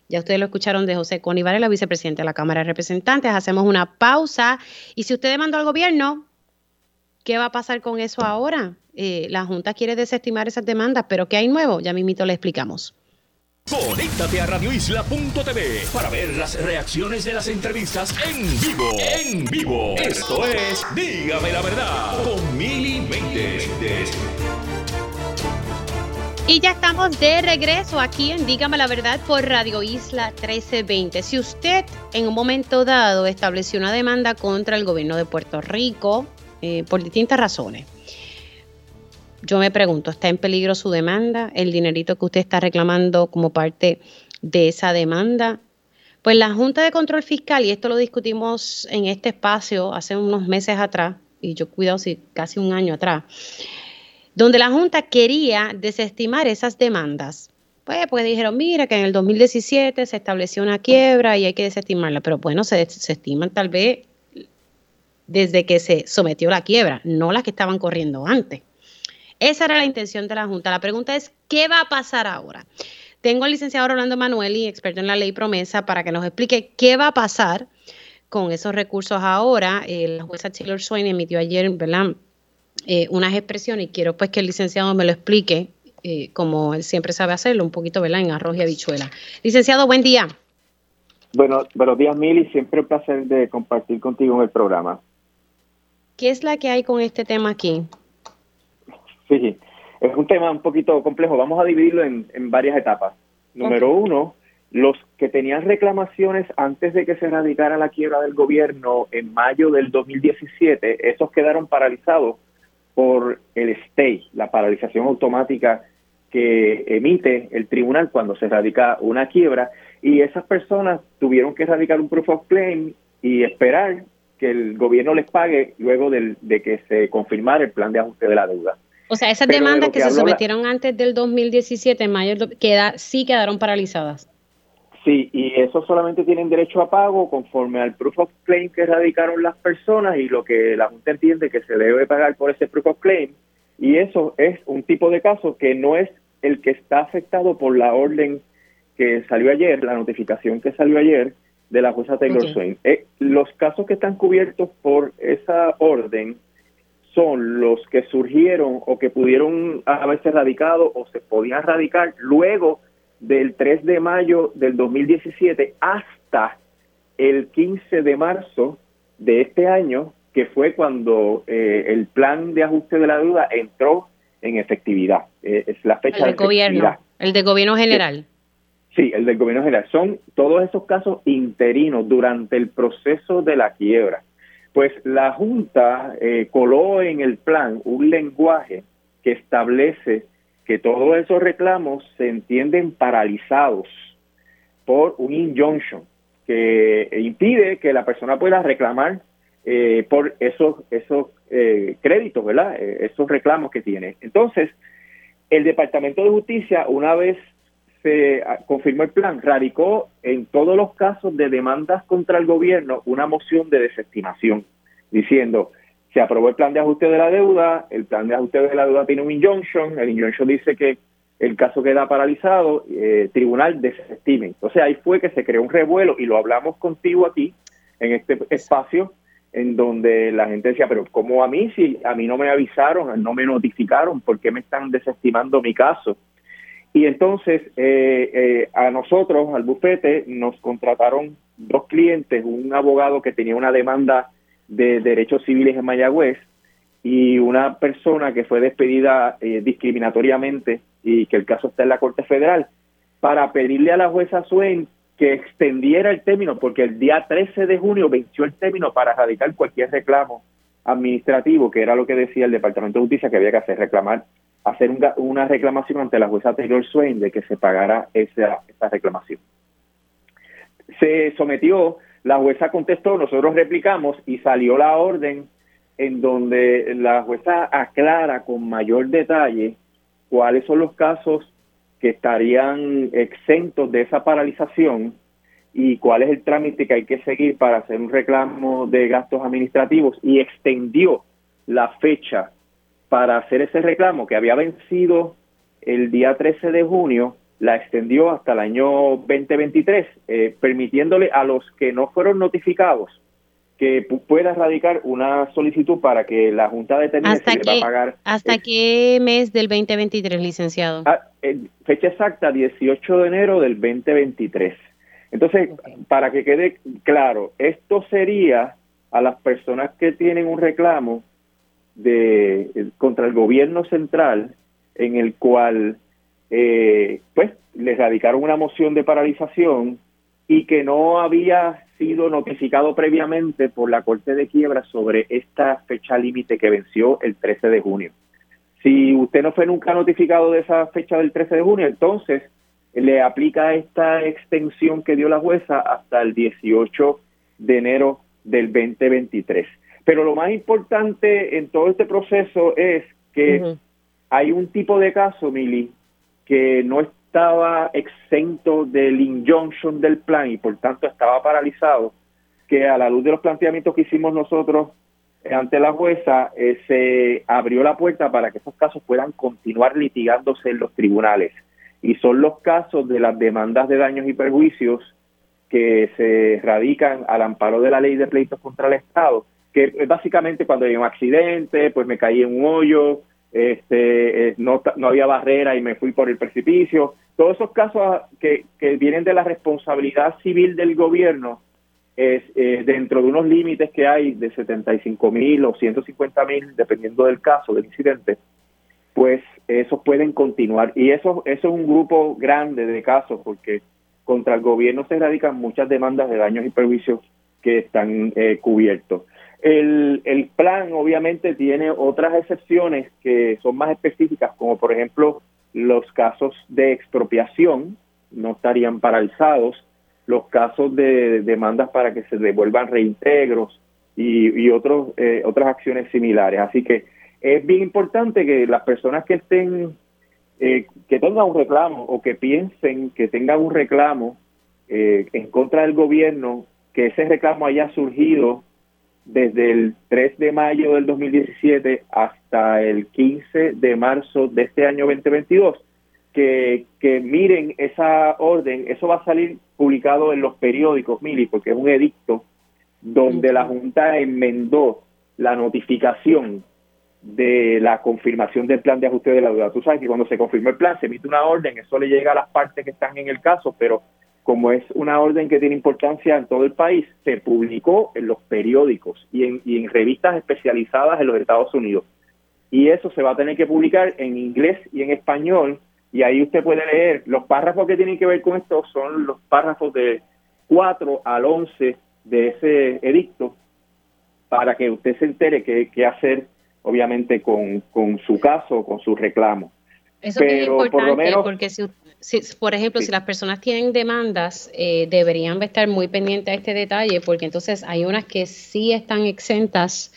Ya ustedes lo escucharon de José Conivare, la vicepresidenta de la Cámara de Representantes. Hacemos una pausa. Y si usted demandó al gobierno, ¿qué va a pasar con eso ahora? Eh, la Junta quiere desestimar esas demandas, pero ¿qué hay nuevo? Ya mismito le explicamos. Conéctate a radioisla.tv para ver las reacciones de las entrevistas en vivo. En vivo. Esto es Dígame la verdad con Mili Y ya estamos de regreso aquí en Dígame la verdad por Radio Isla 1320. Si usted en un momento dado estableció una demanda contra el gobierno de Puerto Rico eh, por distintas razones, yo me pregunto, ¿está en peligro su demanda? ¿El dinerito que usted está reclamando como parte de esa demanda? Pues la Junta de Control Fiscal, y esto lo discutimos en este espacio hace unos meses atrás, y yo cuidado si casi un año atrás, donde la Junta quería desestimar esas demandas. Pues, pues dijeron, mira, que en el 2017 se estableció una quiebra y hay que desestimarla, pero bueno, se desestiman tal vez desde que se sometió la quiebra, no las que estaban corriendo antes. Esa era la intención de la Junta. La pregunta es, ¿qué va a pasar ahora? Tengo al licenciado Rolando Manueli, experto en la ley promesa, para que nos explique qué va a pasar con esos recursos ahora. la jueza Taylor Swain emitió ayer, ¿verdad? Eh, unas expresiones y quiero pues que el licenciado me lo explique, eh, como él siempre sabe hacerlo, un poquito, ¿verdad? En arroz y habichuela. Licenciado, buen día. Bueno, buenos días, Mili. Siempre un placer de compartir contigo en el programa. ¿Qué es la que hay con este tema aquí? Sí, es un tema un poquito complejo. Vamos a dividirlo en, varias etapas. Número uno, los que tenían reclamaciones antes de que se radicara la quiebra del gobierno en mayo del 2017, esos quedaron paralizados por el stay, la paralización automática que emite el tribunal cuando se radica una quiebra y esas personas tuvieron que radicar un proof of claim y esperar que el gobierno les pague luego de que se confirmara el plan de ajuste de la deuda. O sea, esas demandas que, se sometieron antes del 2017, en mayo, queda, sí quedaron paralizadas. Sí, y eso solamente tienen derecho a pago conforme al proof of claim que radicaron las personas y lo que la Junta entiende que se debe pagar por ese proof of claim. Y eso es un tipo de caso que no es el que está afectado por la orden que salió ayer, la notificación que salió ayer de la jueza Taylor Swain. Eh, los casos que están cubiertos por esa orden son los que surgieron o que pudieron haberse radicado o se podían radicar luego del 3 de mayo del 2017 hasta el 15 de marzo de este año, que fue cuando eh, el plan de ajuste de la deuda entró en efectividad. Eh, es la fecha el del gobierno, el de gobierno general. Sí, el del gobierno general. Son todos esos casos interinos durante el proceso de la quiebra pues la Junta eh, coló en el plan un lenguaje que establece que todos esos reclamos se entienden paralizados por un injunction que impide que la persona pueda reclamar eh, por esos esos eh, créditos, ¿verdad? esos reclamos que tiene. Entonces, el Departamento de Justicia, una vez se ah, confirmó el plan, radicó en todos los casos de demandas contra el gobierno una moción de desestimación, diciendo, se aprobó el plan de ajuste de la deuda, el plan de ajuste de la deuda tiene un injunction, el injunction dice que el caso queda paralizado, eh, tribunal desestime. Entonces ahí fue que se creó un revuelo y lo hablamos contigo aquí, en este espacio, en donde la gente decía, pero ¿cómo a mí? Si a mí no me avisaron, no me notificaron, ¿por qué me están desestimando mi caso? Y entonces eh, eh, a nosotros, al bufete, nos contrataron dos clientes, un abogado que tenía una demanda de derechos civiles en Mayagüez y una persona que fue despedida eh, discriminatoriamente y que el caso está en la Corte Federal, para pedirle a la jueza Swain que extendiera el término, porque el día 13 de junio venció el término para radicar cualquier reclamo administrativo, que era lo que decía el Departamento de Justicia que había que hacer, reclamar, hacer una reclamación ante la jueza Taylor Swain de que se pagara esa, esa reclamación. Se sometió, la jueza contestó, nosotros replicamos y salió la orden en donde la jueza aclara con mayor detalle cuáles son los casos que estarían exentos de esa paralización y cuál es el trámite que hay que seguir para hacer un reclamo de gastos administrativos y extendió la fecha para hacer ese reclamo que había vencido el día 13 de junio, la extendió hasta el año 2023, eh, permitiéndole a los que no fueron notificados que pueda radicar una solicitud para que la Junta determine si le va a pagar. ¿Hasta qué mes del 2023, licenciado? Ah, eh, fecha exacta, 18 de enero del 2023. Entonces, para que quede claro, esto sería a las personas que tienen un reclamo de contra el gobierno central en el cual eh, pues les radicaron una moción de paralización y que no había sido notificado previamente por la Corte de Quiebra sobre esta fecha límite que venció el 13 de junio. Si usted no fue nunca notificado de esa fecha del 13 de junio, entonces le aplica esta extensión que dio la jueza hasta el 18 de enero del 2023. Pero lo más importante en todo este proceso es que hay un tipo de caso, Mili, que no es estaba exento del injunction del plan y por tanto estaba paralizado, que a la luz de los planteamientos que hicimos nosotros ante la jueza, eh, se abrió la puerta para que esos casos puedan continuar litigándose en los tribunales. Y son los casos de las demandas de daños y perjuicios que se radican al amparo de la ley de pleitos contra el Estado, que básicamente cuando hay un accidente, pues me caí en un hoyo, este, eh, no, había barrera y me fui por el precipicio. Todos esos casos que, que vienen de la responsabilidad civil del gobierno, eh, dentro de unos límites que hay de 75 mil o 150 mil, dependiendo del caso, del incidente, pues esos pueden continuar. Y eso, eso es un grupo grande de casos, porque contra el gobierno se radican muchas demandas de daños y perjuicios que están eh, cubiertos. El, el plan obviamente tiene otras excepciones que son más específicas, como por ejemplo los casos de expropiación no estarían paralizados, los casos de demandas para que se devuelvan reintegros y, y otros, eh, otras acciones similares. Así que es bien importante que las personas que estén, eh, que tengan un reclamo o que piensen que tengan un reclamo eh, en contra del gobierno, que ese reclamo haya surgido desde el 3 de mayo del 2017 hasta el 15 de marzo de este año 2022, que, que miren esa orden, eso va a salir publicado en los periódicos, Mili, porque es un edicto donde la Junta enmendó la notificación de la confirmación del plan de ajuste de la deuda. Tú sabes que cuando se confirma el plan se emite una orden, eso le llega a las partes que están en el caso, pero como es una orden que tiene importancia en todo el país, se publicó en los periódicos y en, revistas especializadas en los Estados Unidos. Y eso se va a tener que publicar en inglés y en español. Y ahí usted puede leer los párrafos que tienen que ver con esto, son los párrafos de 4 al 11 de ese edicto, para que usted se entere qué, hacer, obviamente, con, con su caso, con su reclamo. Eso es importante porque si, por ejemplo, si las personas tienen demandas, eh, deberían estar muy pendientes a este detalle porque entonces hay unas que sí están exentas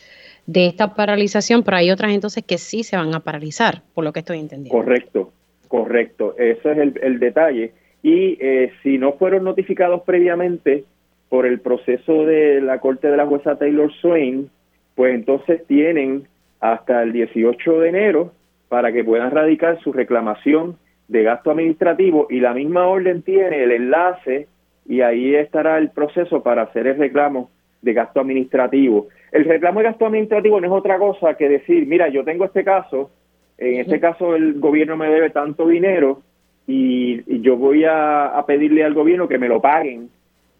de esta paralización, pero hay otras entonces que sí se van a paralizar, por lo que estoy entendiendo. Correcto, correcto. Ese es el, detalle. Y eh, si no fueron notificados previamente por el proceso de la Corte de la jueza Taylor Swain, pues entonces tienen hasta el 18 de enero para que puedan radicar su reclamación de gasto administrativo y la misma orden tiene el enlace y ahí estará el proceso para hacer el reclamo de gasto administrativo. El reclamo de gasto administrativo no es otra cosa que decir, mira, yo tengo este caso, en este caso el gobierno me debe tanto dinero y, yo voy a, pedirle al gobierno que me lo paguen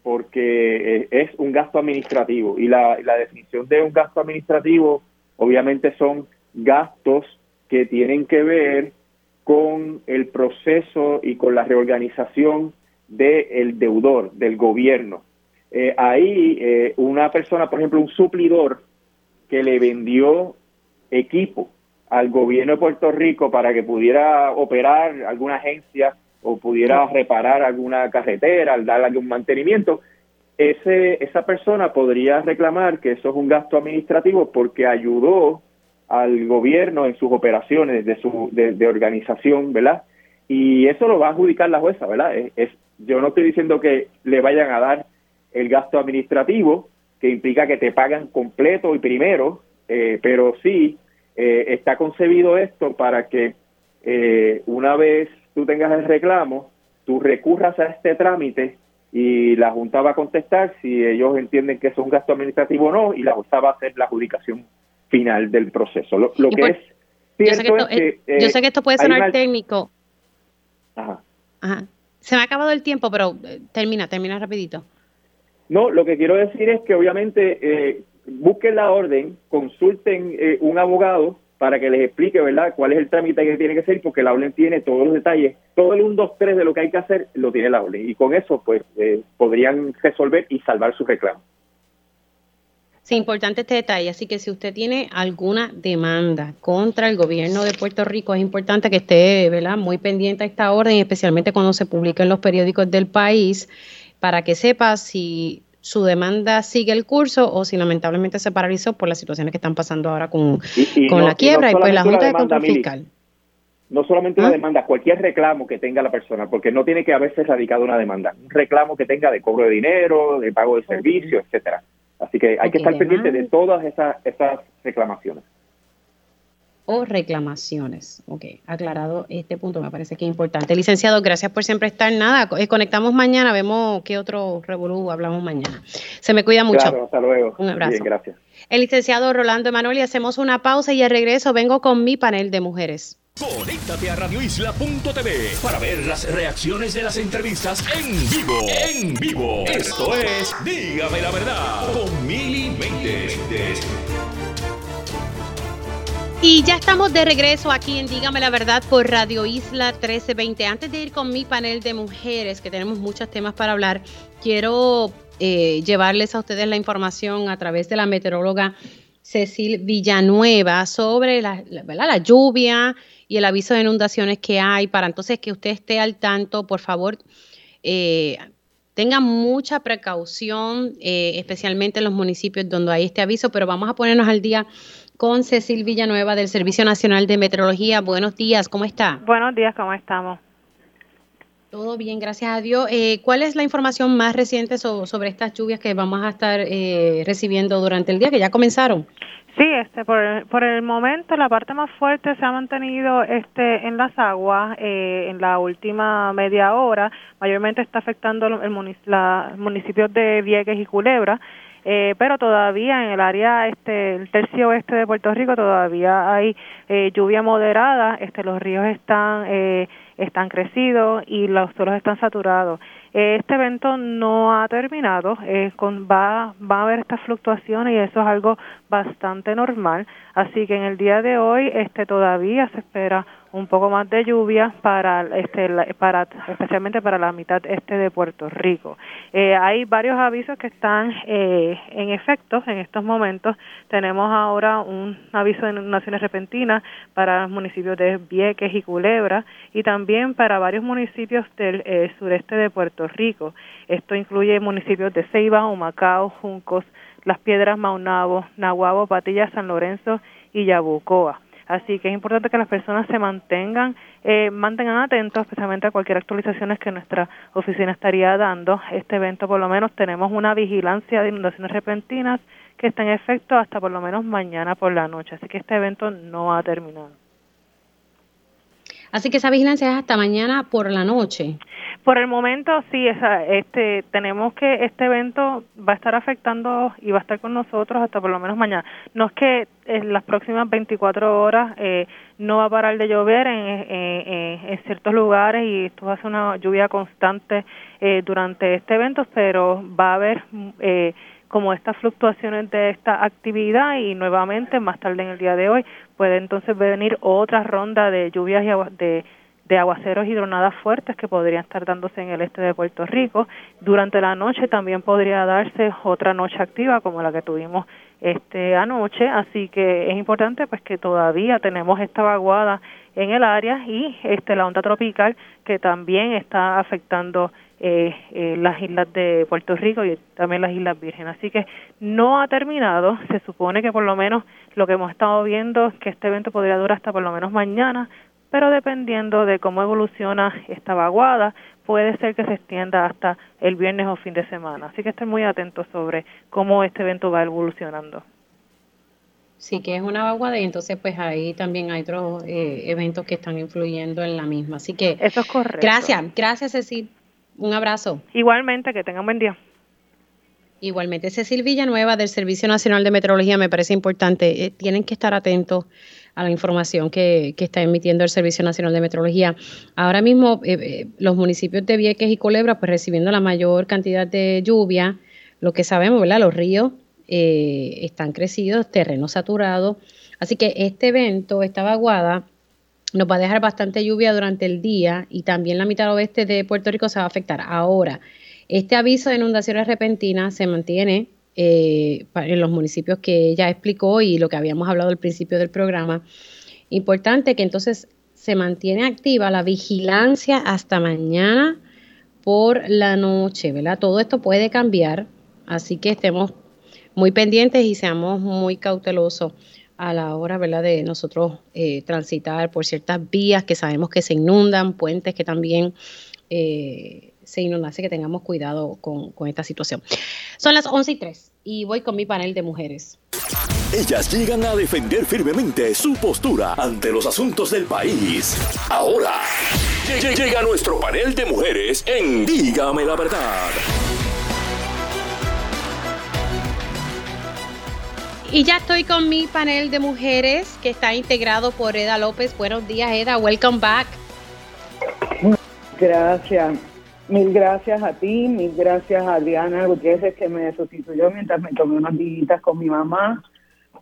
porque eh, es un gasto administrativo y la definición de un gasto administrativo obviamente son gastos que tienen que ver con el proceso y con la reorganización del deudor, del gobierno. Eh, ahí eh, una persona, por ejemplo, un suplidor que le vendió equipo al gobierno de Puerto Rico para que pudiera operar alguna agencia o pudiera reparar alguna carretera, darle algún mantenimiento, ese, esa persona podría reclamar que eso es un gasto administrativo porque ayudó al gobierno en sus operaciones de, su, de, organización, ¿verdad? Y eso lo va a adjudicar la jueza, ¿verdad? Es, yo no estoy diciendo que le vayan a dar el gasto administrativo, que implica que te pagan completo y primero, eh, pero sí eh, está concebido esto para que eh, una vez tú tengas el reclamo, tú recurras a este trámite y la Junta va a contestar si ellos entienden que es un gasto administrativo o no y la Junta va a hacer la adjudicación final del proceso. Lo, que es yo sé que, esto, yo sé que esto puede sonar técnico. Ajá. Ajá. Se me ha acabado el tiempo, pero termina, termina rapidito. No, lo que quiero decir es que obviamente eh, busquen la orden, consulten eh, un abogado para que les explique, ¿verdad?, cuál es el trámite que tiene que hacer, porque la orden tiene todos los detalles, todo el 1, 2, 3 de lo que hay que hacer lo tiene la orden, y con eso, pues, eh, podrían resolver y salvar su reclamo. Sí, importante este detalle. Así que si usted tiene alguna demanda contra el gobierno de Puerto Rico, es importante que esté ¿verdad? muy pendiente a esta orden, especialmente cuando se publica en los periódicos del país para que sepa si su demanda sigue el curso o si lamentablemente se paralizó por las situaciones que están pasando ahora con, con la quiebra y, pues la Junta de Control Fiscal. No solamente una ¿Ah? demanda, cualquier reclamo que tenga la persona, porque no tiene que haberse radicado una demanda, un reclamo que tenga de cobro de dinero, de pago de servicios, etcétera. Así que hay que estar pendiente de todas esas, esas reclamaciones o reclamaciones. Ok, aclarado este punto, me parece que es importante. Licenciado, gracias por siempre estar. Nada, eh, conectamos mañana, vemos qué otro revolú hablamos mañana. Se me cuida mucho. Claro, hasta luego. Un abrazo. Bien, gracias. El licenciado Rolando Emanuel y hacemos una pausa y al regreso vengo con mi panel de mujeres. Conéctate a radioisla.tv para ver las reacciones de las entrevistas en vivo. En vivo. Esto es Dígame la verdad con Mili y ya estamos de regreso aquí en Dígame la Verdad por Radio Isla 1320. Antes de ir con mi panel de mujeres, que tenemos muchos temas para hablar, quiero eh, llevarles a ustedes la información a través de la meteoróloga Cecil Villanueva sobre la, la, lluvia y el aviso de inundaciones que hay, para entonces que usted esté al tanto, por favor. Eh, tenga mucha precaución, eh, especialmente en los municipios donde hay este aviso, pero vamos a ponernos al día con Cecil Villanueva del Servicio Nacional de Meteorología. Buenos días, ¿cómo está? Buenos días, ¿cómo estamos? Todo bien, gracias a Dios. Eh, ¿Cuál es la información más reciente sobre estas lluvias que vamos a estar eh, recibiendo durante el día, que ya comenzaron? Sí, este, por, el, por el momento la parte más fuerte se ha mantenido este, en las aguas eh, en la última media hora. Mayormente está afectando el, el la, municipios de Vieques y Culebra. Eh, pero todavía en el área este el tercio oeste de Puerto Rico todavía hay eh, lluvia moderada este los ríos están eh, están crecidos y los suelos están saturados. Este evento no ha terminado con, va va a haber estas fluctuaciones y eso es algo bastante normal. Así que en el día de hoy este todavía se espera un poco más de lluvia para este para especialmente para la mitad este de Puerto Rico. Eh, hay varios avisos que están eh, en efecto en estos momentos. Tenemos ahora un aviso de inundaciones repentinas para los municipios de Vieques y Culebra y también para varios municipios del eh, sureste de Puerto Rico. Esto incluye municipios de Ceiba, Humacao, Juncos, Las Piedras, Maunabo, Nahuabo, Patilla, San Lorenzo y Yabucoa. Así que es importante que las personas se mantengan, eh, mantengan atentos, especialmente a cualquier actualización que nuestra oficina estaría dando. Este evento, por lo menos, tenemos una vigilancia de inundaciones repentinas que está en efecto hasta por lo menos mañana por la noche. Así que este evento no ha terminado. Así que esa vigilancia es hasta mañana por la noche. Por el momento sí, esa, este, tenemos que este evento va a estar afectando y va a estar con nosotros hasta por lo menos mañana. No es que en las próximas 24 horas eh, no va a parar de llover en, ciertos lugares y esto va a ser una lluvia constante eh, durante este evento, pero va a haber eh, como estas fluctuaciones de esta actividad y nuevamente más tarde en el día de hoy puede entonces venir otra ronda de lluvias y de de aguaceros y dronadas fuertes que podrían estar dándose en el este de Puerto Rico. Durante la noche también podría darse otra noche activa como la que tuvimos este anoche, así que es importante pues que todavía tenemos esta vaguada en el área y este la onda tropical que también está afectando eh, eh, las islas de Puerto Rico y también las Islas Vírgenes. Así que no ha terminado, se supone que por lo menos lo que hemos estado viendo es que este evento podría durar hasta por lo menos mañana, pero dependiendo de cómo evoluciona esta vaguada, puede ser que se extienda hasta el viernes o fin de semana. Así que estén muy atentos sobre cómo este evento va evolucionando. Sí, que es una vaguada y entonces pues ahí también hay otros eh, eventos que están influyendo en la misma. Así que... Eso es correcto. Gracias, gracias Cecil. Un abrazo. Igualmente, que tengan buen día. Igualmente, Cecil Villanueva del Servicio Nacional de Meteorología me parece importante. Eh, tienen que estar atentos a la información que, está emitiendo el Servicio Nacional de Meteorología. Ahora mismo eh, eh, los municipios de Vieques y Culebra pues recibiendo la mayor cantidad de lluvia, lo que sabemos, ¿verdad? Los ríos están crecidos, terreno saturado. Así que este evento, esta vaguada, nos va a dejar bastante lluvia durante el día y también la mitad oeste de Puerto Rico se va a afectar. Ahora, este aviso de inundaciones repentinas se mantiene eh, en los municipios que ella explicó y lo que habíamos hablado al principio del programa. Importante que entonces se mantiene activa la vigilancia hasta mañana por la noche, ¿verdad? Todo esto puede cambiar, así que estemos muy pendientes y seamos muy cautelosos a la hora, ¿verdad?, de nosotros eh, transitar por ciertas vías que sabemos que se inundan, puentes que también eh, se inundan, así que tengamos cuidado con, con, esta situación. Son las 11 y 3 y voy con mi panel de mujeres. Ellas llegan a defender firmemente su postura ante los asuntos del país. Ahora, llega nuestro panel de mujeres en Dígame la verdad. Y ya estoy con mi panel de mujeres que está integrado por Eda López. Buenos días, Eda. Welcome back. Gracias. Mil gracias a ti, mil gracias a Diana Gutiérrez que me sustituyó mientras me tomé unas visitas con mi mamá.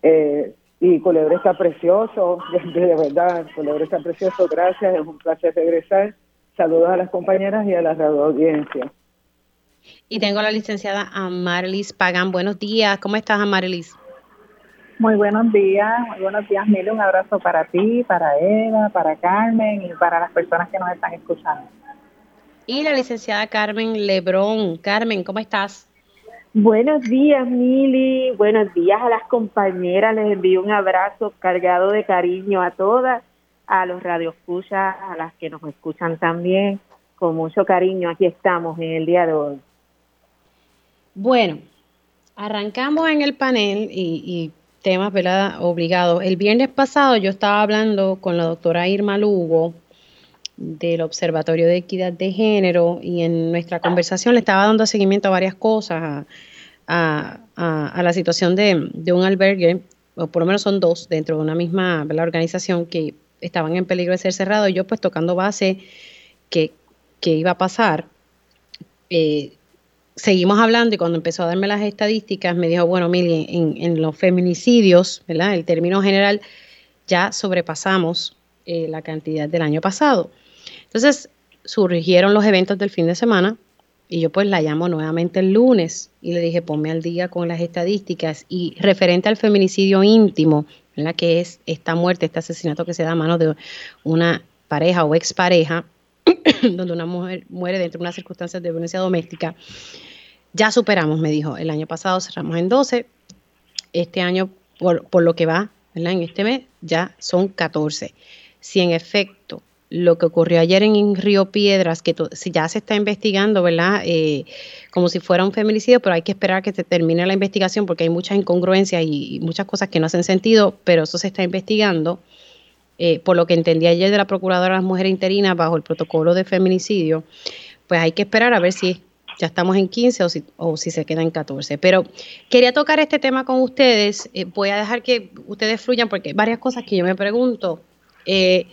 Eh, y Culebre está precioso, de, verdad, Culebre está precioso, gracias, es un placer regresar. Saludos a las compañeras y a la radio audiencia. Y tengo a la licenciada Amarilis Pagan. Buenos días, ¿cómo estás Amarilis? Muy buenos días, muy buenos días, Mile. Un abrazo para ti, para Eva, para Carmen y para las personas que nos están escuchando. Y la licenciada Carmen Lebrón. Carmen, ¿cómo estás? Buenos días, Mili. Buenos días a las compañeras. Les envío un abrazo cargado de cariño a todas, a los radioescuchas, a las que nos escuchan también. Con mucho cariño, aquí estamos en el día de hoy. Bueno, arrancamos en el panel y, y temas, ¿verdad? Obligados. El viernes pasado yo estaba hablando con la doctora Irma Lugo del Observatorio de Equidad de Género y en nuestra conversación le estaba dando seguimiento a varias cosas, a, la situación de, un albergue, o por lo menos son dos dentro de una misma organización que estaban en peligro de ser cerrados. Y yo pues tocando base que, iba a pasar. Eh, seguimos hablando y cuando empezó a darme las estadísticas me dijo, bueno, Mili, en, los feminicidios, ¿verdad? El término general, ya sobrepasamos eh, la cantidad del año pasado. Entonces, surgieron los eventos del fin de semana y yo pues la llamo nuevamente el lunes y le dije, ponme al día con las estadísticas y referente al feminicidio íntimo, ¿verdad? Que es esta muerte, este asesinato que se da a manos de una pareja o expareja, donde una mujer muere dentro de unas circunstancias de violencia doméstica. Ya superamos, me dijo, el año pasado cerramos en 12, este año, por, lo que va, en este mes, ya son 14. Si en efecto lo que ocurrió ayer en Río Piedras, que ya se está investigando, ¿verdad? Eh, como si fuera un feminicidio, pero hay que esperar que se termine la investigación porque hay muchas incongruencias y, muchas cosas que no hacen sentido, pero eso se está investigando. Eh, por lo que entendí ayer de la Procuradora de las Mujeres Interinas bajo el protocolo de feminicidio, pues hay que esperar a ver si ya estamos en 15 o si, o si se queda en 14. Pero quería tocar este tema con ustedes. Eh, voy a dejar que ustedes fluyan porque hay varias cosas que yo me pregunto. Eh,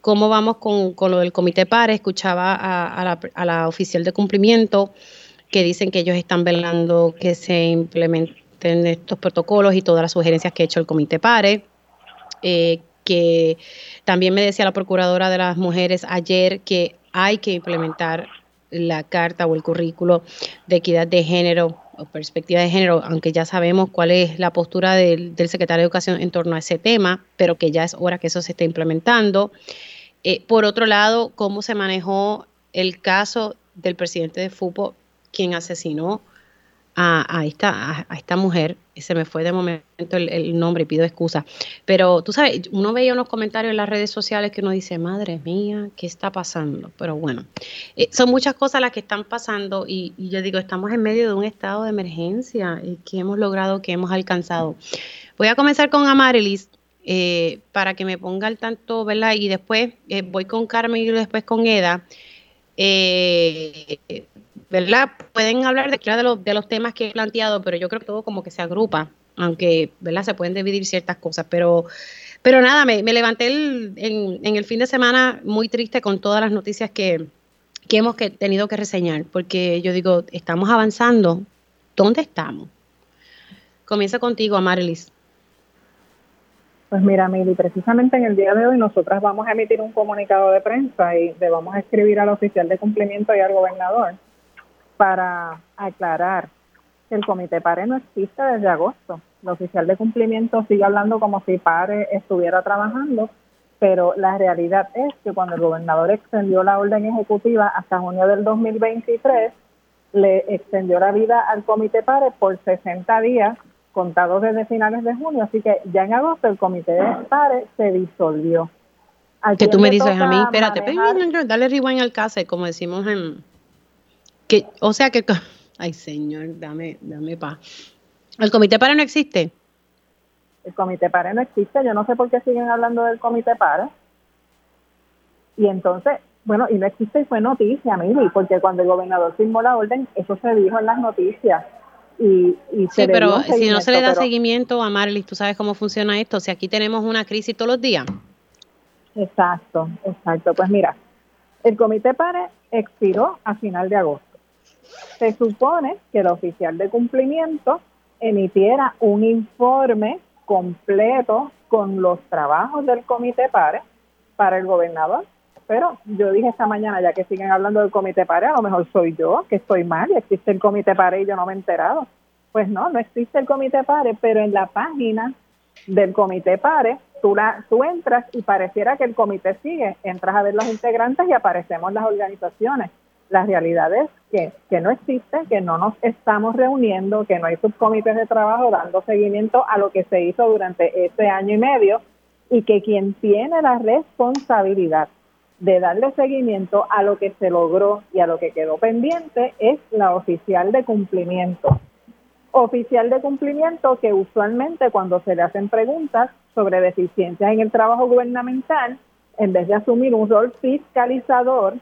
¿Cómo vamos con, lo del comité PARE? Escuchaba a, la, a, la, oficial de cumplimiento que dicen que ellos están velando que se implementen estos protocolos y todas las sugerencias que ha hecho el comité PARE. Eh, que también me decía la procuradora de las mujeres ayer que hay que implementar la carta o el currículo de equidad de género o perspectiva de género, aunque ya sabemos cuál es la postura del, secretario de Educación en torno a ese tema, pero que ya es hora que eso se esté implementando. Eh, por otro lado, cómo se manejó el caso del presidente de fútbol, quien asesinó a, esta, a, esta mujer, se me fue de momento el, nombre y pido excusa, pero tú sabes, uno veía unos comentarios en las redes sociales que uno dice, madre mía, ¿qué está pasando? Pero bueno, eh, son muchas cosas las que están pasando y, yo digo, estamos en medio de un estado de emergencia y que hemos logrado, que hemos alcanzado. Voy a comenzar con Amarilis. Eh, para que me ponga al tanto, ¿verdad? Y después eh, voy con Carmen y después con Eda. ¿Verdad? Pueden hablar de, de, los, de los temas que he planteado, pero yo creo que todo como que se agrupa, aunque, ¿verdad? Se pueden dividir ciertas cosas, pero, pero nada, me, levanté en, el fin de semana muy triste con todas las noticias que, que hemos que, tenido que reseñar, porque yo digo, estamos avanzando, ¿dónde estamos? Comienza contigo, Amarilis. Pues mira, Mili, precisamente en el día de hoy nosotras vamos a emitir un comunicado de prensa y le vamos a escribir al oficial de cumplimiento y al gobernador para aclarar que el comité PARE no existe desde agosto. El oficial de cumplimiento sigue hablando como si PARE estuviera trabajando, pero la realidad es que cuando el gobernador extendió la orden ejecutiva hasta junio del 2023, le extendió la vida al comité PARE por 60 días contados desde finales de junio, así que ya en agosto el comité de PARE se disolvió. que tú me dices a mí, espérate, dale rewind al caso, como decimos en, que, o sea que, ay señor, dame, dame paz. ¿El comité para no existe? El comité para no existe, yo no sé por qué siguen hablando del comité para. Y entonces, bueno, y no existe y fue noticia, Mili, porque cuando el gobernador firmó la orden, eso se dijo en las noticias. Y, y sí, pero si no se le da seguimiento a Marlis, tú sabes cómo funciona esto. Si aquí tenemos una crisis todos los días. Exacto, exacto. Pues mira, el comité PARE expiró a final de agosto se supone que el oficial de cumplimiento emitiera un informe completo con los trabajos del comité PARE para el gobernador. Pero yo dije esta mañana, ya que siguen hablando del comité PARE, a lo mejor soy yo que estoy mal y existe el comité PARE y yo no me he enterado. Pues no, no existe el comité PARE, pero en la página del comité PARE tú, la, tú entras y pareciera que el comité sigue. Entras a ver los integrantes y aparecemos las organizaciones. La realidad es que, que no existe, que no nos estamos reuniendo, que no hay subcomités de trabajo dando seguimiento a lo que se hizo durante este año y medio y que quien tiene la responsabilidad de darle seguimiento a lo que se logró y a lo que quedó pendiente es la oficial de cumplimiento. Oficial de cumplimiento que usualmente cuando se le hacen preguntas sobre deficiencias en el trabajo gubernamental, en vez de asumir un rol fiscalizador,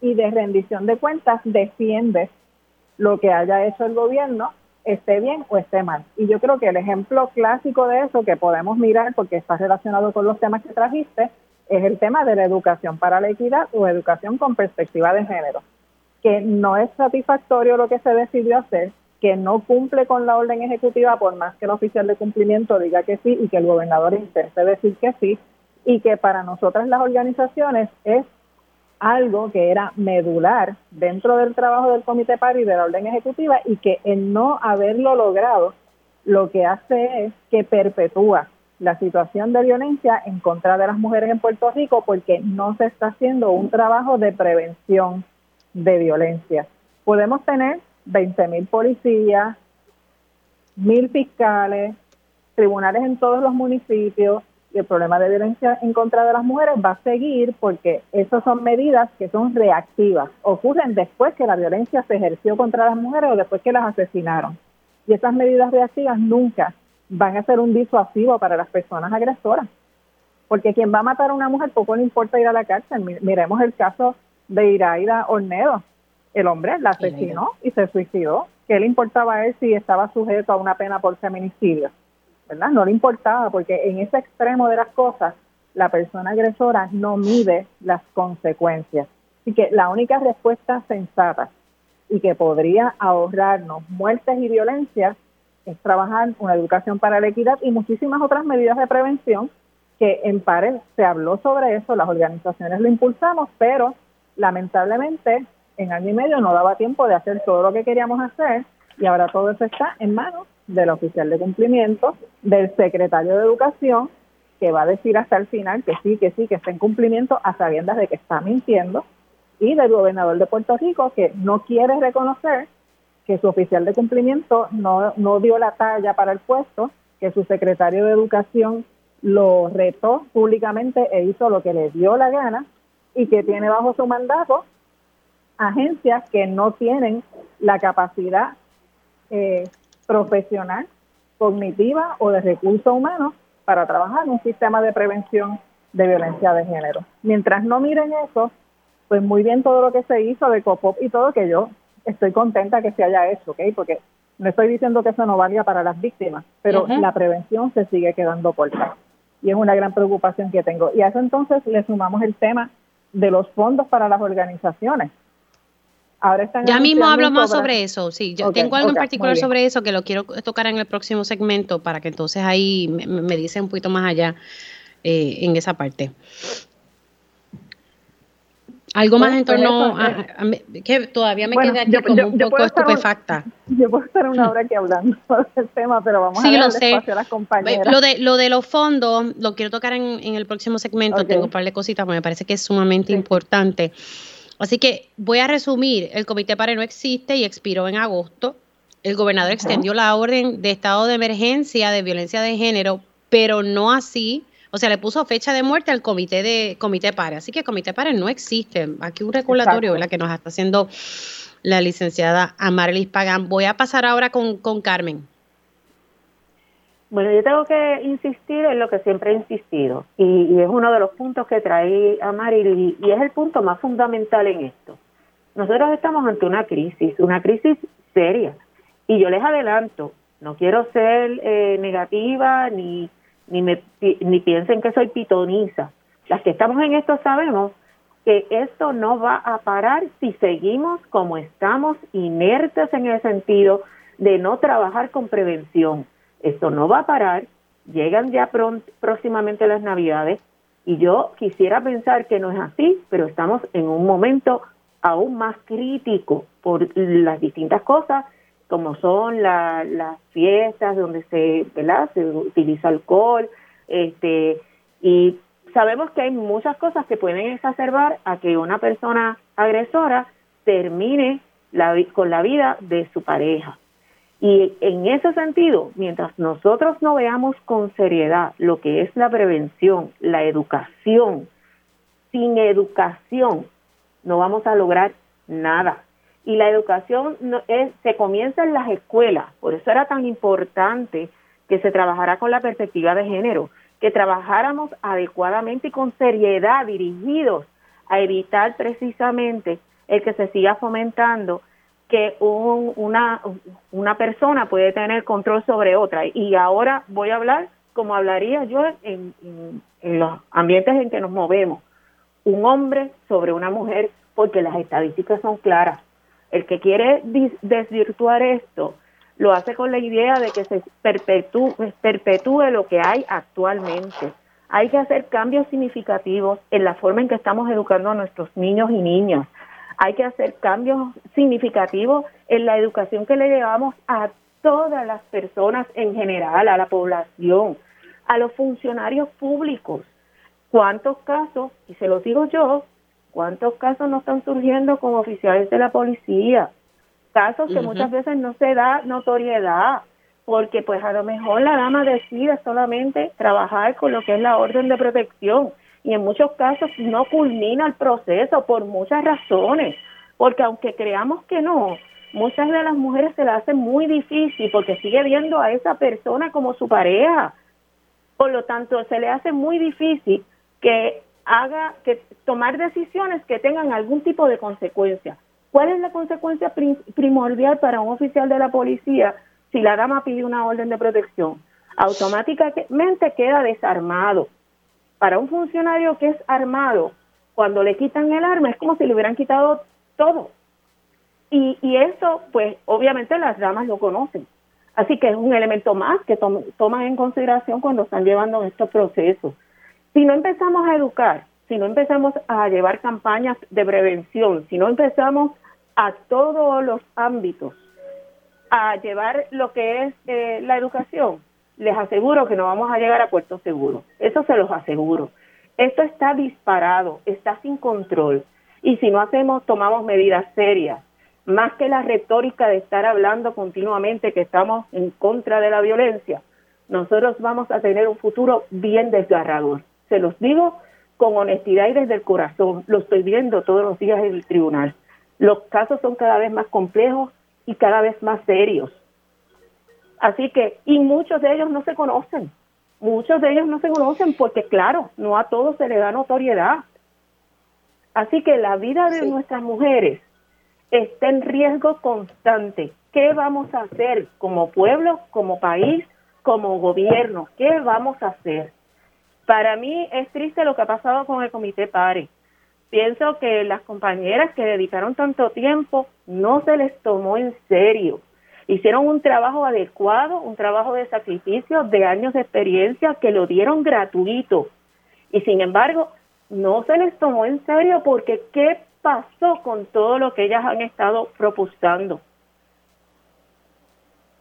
y de rendición de cuentas defiende lo que haya hecho el gobierno, esté bien o esté mal. Y yo creo que el ejemplo clásico de eso que podemos mirar, porque está relacionado con los temas que trajiste, es el tema de la educación para la equidad o educación con perspectiva de género, que no es satisfactorio lo que se decidió hacer, que no cumple con la orden ejecutiva por más que el oficial de cumplimiento diga que sí y que el gobernador intente decir que sí, y que para nosotras las organizaciones es algo que era medular dentro del trabajo del Comité PARI y de la orden ejecutiva y que en no haberlo logrado lo que hace es que perpetúa la situación de violencia en contra de las mujeres en Puerto Rico porque no se está haciendo un trabajo de prevención de violencia. Podemos tener 20 mil policías, mil fiscales, tribunales en todos los municipios, el problema de violencia en contra de las mujeres va a seguir porque esas son medidas que son reactivas, ocurren después que la violencia se ejerció contra las mujeres o después que las asesinaron. Y esas medidas reactivas nunca van a ser un disuasivo para las personas agresoras, porque quien va a matar a una mujer poco le importa ir a la cárcel. Miremos el caso de Iraida Ornedo. El hombre la asesinó y se suicidó. ¿Qué le importaba a él si estaba sujeto a una pena por feminicidio? ¿Verdad? No le importaba porque en ese extremo de las cosas la persona agresora no mide las consecuencias. Así que la única respuesta sensata y que podría ahorrarnos muertes y violencia es trabajar una educación para la equidad y muchísimas otras medidas de prevención que en pares se habló sobre eso, las organizaciones lo impulsamos, pero lamentablemente en año y medio no daba tiempo de hacer todo lo que queríamos hacer y ahora todo eso está en manos del oficial de cumplimiento, del secretario de educación, que va a decir hasta el final que sí, que sí, que está en cumplimiento a sabiendas de que está mintiendo, y del gobernador de Puerto Rico, que no quiere reconocer que su oficial de cumplimiento no, no dio la talla para el puesto, que su secretario de educación lo retó públicamente e hizo lo que le dio la gana y que tiene bajo su mandato agencias que no tienen la capacidad eh, profesional, cognitiva o de recursos humanos para trabajar en un sistema de prevención de violencia de género. Mientras no miren eso, pues muy bien todo lo que se hizo de COPOP y todo que yo estoy contenta que se haya hecho, ¿ok? Porque no estoy diciendo que eso no valía para las víctimas, pero la prevención se sigue quedando corta. Y es una gran preocupación que tengo. Y a eso entonces le sumamos el tema de los fondos para las organizaciones. Ahora están ya mismo hablo más sobre eso, sí. Yo tengo algo en particular sobre eso que lo quiero tocar en el próximo segmento para que entonces ahí me, me dice un poquito más allá eh, en esa parte. Algo más en torno a, que todavía me queda aquí como un poco estupefacta. yo puedo estar una hora aquí hablando del tema, pero vamos a dar espacio a las compañeras. Lo de, lo de los fondos lo quiero tocar en, en el próximo segmento. Tengo un par de cositas, porque me parece que es sumamente importante. Así que voy a resumir. El Comité PARE no existe y expiró en agosto. El gobernador extendió la orden de estado de emergencia de violencia de género, pero no así o sea, le puso fecha de muerte al comité de comité PARE. Así que el comité PARE no existe. Aquí un regulatorio ¿verdad? que nos está haciendo la licenciada Amarilis Pagan. Voy a pasar ahora con, con Carmen. Bueno, yo tengo que insistir en lo que siempre he insistido y, es uno de los puntos que trae Amarilis y es el punto más fundamental en esto. Nosotros estamos ante una crisis, una crisis seria y yo les adelanto, no quiero ser eh, negativa ni ni, me, ni piensen que soy pitoniza. Las que estamos en esto sabemos que esto no va a parar si seguimos como estamos inertes en el sentido de no trabajar con prevención. Esto no va a parar, llegan ya próximamente las navidades y yo quisiera pensar que no es así, pero estamos en un momento aún más crítico por las distintas cosas como son las fiestas donde se, ¿verdad? se utiliza alcohol, este, y sabemos que hay muchas cosas que pueden exacerbar a que una persona agresora termine la, con la vida de su pareja. Y en ese sentido, mientras nosotros no veamos con seriedad lo que es la prevención, la educación, sin educación no vamos a lograr nada y la educación se comienza en las escuelas. Por eso era tan importante que se trabajara con la perspectiva de género, que trabajáramos adecuadamente y con seriedad dirigidos a evitar precisamente el que se siga fomentando que un, una, una persona puede tener control sobre otra. Y ahora voy a hablar como hablaría yo en, en los ambientes en que nos movemos. Un hombre sobre una mujer, porque las estadísticas son claras. El que quiere desvirtuar esto lo hace con la idea de que se perpetúe, perpetúe lo que hay actualmente. Hay que hacer cambios significativos en la forma en que estamos educando a nuestros niños y niñas. Hay que hacer cambios significativos en la educación que le llevamos a todas las personas en general, a la población, a los funcionarios públicos. ¿Cuántos casos, y se los digo yo, ¿Cuántos casos no están surgiendo con oficiales de la policía? Casos que muchas veces no se da notoriedad, porque pues a lo mejor la dama decide solamente trabajar con lo que es la orden de protección y en muchos casos no culmina el proceso por muchas razones, porque aunque creamos que no, muchas de las mujeres se la hacen muy difícil porque sigue viendo a esa persona como su pareja. Por lo tanto, se le hace muy difícil que haga que tomar decisiones que tengan algún tipo de consecuencia. ¿Cuál es la consecuencia primordial para un oficial de la policía si la dama pide una orden de protección? Automáticamente queda desarmado. Para un funcionario que es armado, cuando le quitan el arma es como si le hubieran quitado todo. Y, y eso, pues obviamente las damas lo conocen. Así que es un elemento más que toman en consideración cuando están llevando estos procesos. Si no empezamos a educar, si no empezamos a llevar campañas de prevención, si no empezamos a todos los ámbitos a llevar lo que es eh, la educación, les aseguro que no vamos a llegar a puerto seguro. Eso se los aseguro. Esto está disparado, está sin control. Y si no hacemos, tomamos medidas serias, más que la retórica de estar hablando continuamente que estamos en contra de la violencia, nosotros vamos a tener un futuro bien desgarrador. Se los digo con honestidad y desde el corazón. Lo estoy viendo todos los días en el tribunal. Los casos son cada vez más complejos y cada vez más serios. Así que, y muchos de ellos no se conocen. Muchos de ellos no se conocen porque, claro, no a todos se le da notoriedad. Así que la vida de nuestras mujeres está en riesgo constante. ¿Qué vamos a hacer como pueblo, como país, como gobierno? ¿Qué vamos a hacer? Para mí es triste lo que ha pasado con el Comité PARE. Pienso que las compañeras que dedicaron tanto tiempo no se les tomó en serio. Hicieron un trabajo adecuado, un trabajo de sacrificio, de años de experiencia que lo dieron gratuito. Y sin embargo, no se les tomó en serio porque ¿qué pasó con todo lo que ellas han estado propulsando?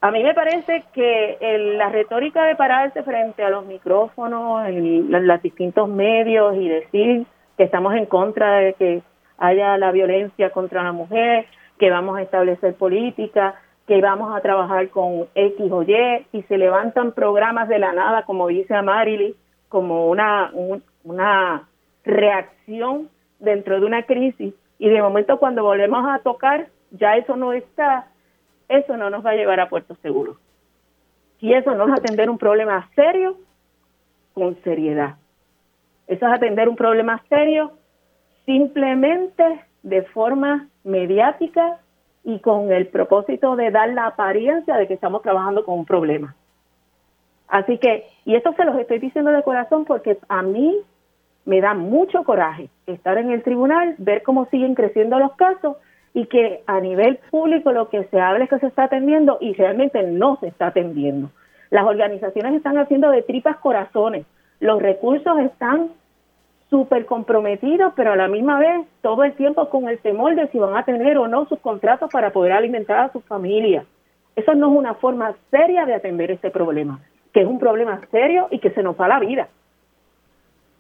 A mí me parece que la retórica de pararse frente a los micrófonos, en, los distintos medios y decir que estamos en contra de que haya la violencia contra la mujer, que vamos a establecer política, que vamos a trabajar con X o Y, y se levantan programas de la nada, como dice Amarili, como una, una reacción dentro de una crisis, y de momento cuando volvemos a tocar, ya eso no está, eso no nos va a llevar a puerto seguro. Y eso no es atender un problema serio con seriedad. Eso es atender un problema serio simplemente de forma mediática y con el propósito de dar la apariencia de que estamos trabajando con un problema. Así que, y esto se los estoy diciendo de corazón porque a mí me da mucho coraje estar en el tribunal, ver cómo siguen creciendo los casos y que a nivel público lo que se habla es que se está atendiendo y realmente no se está atendiendo. Las organizaciones están haciendo de tripas corazones, los recursos están súper comprometidos, pero a la misma vez todo el tiempo con el temor de si van a tener o no sus contratos para poder alimentar a sus familias. Eso no es una forma seria de atender este problema, que es un problema serio y que se nos va la vida.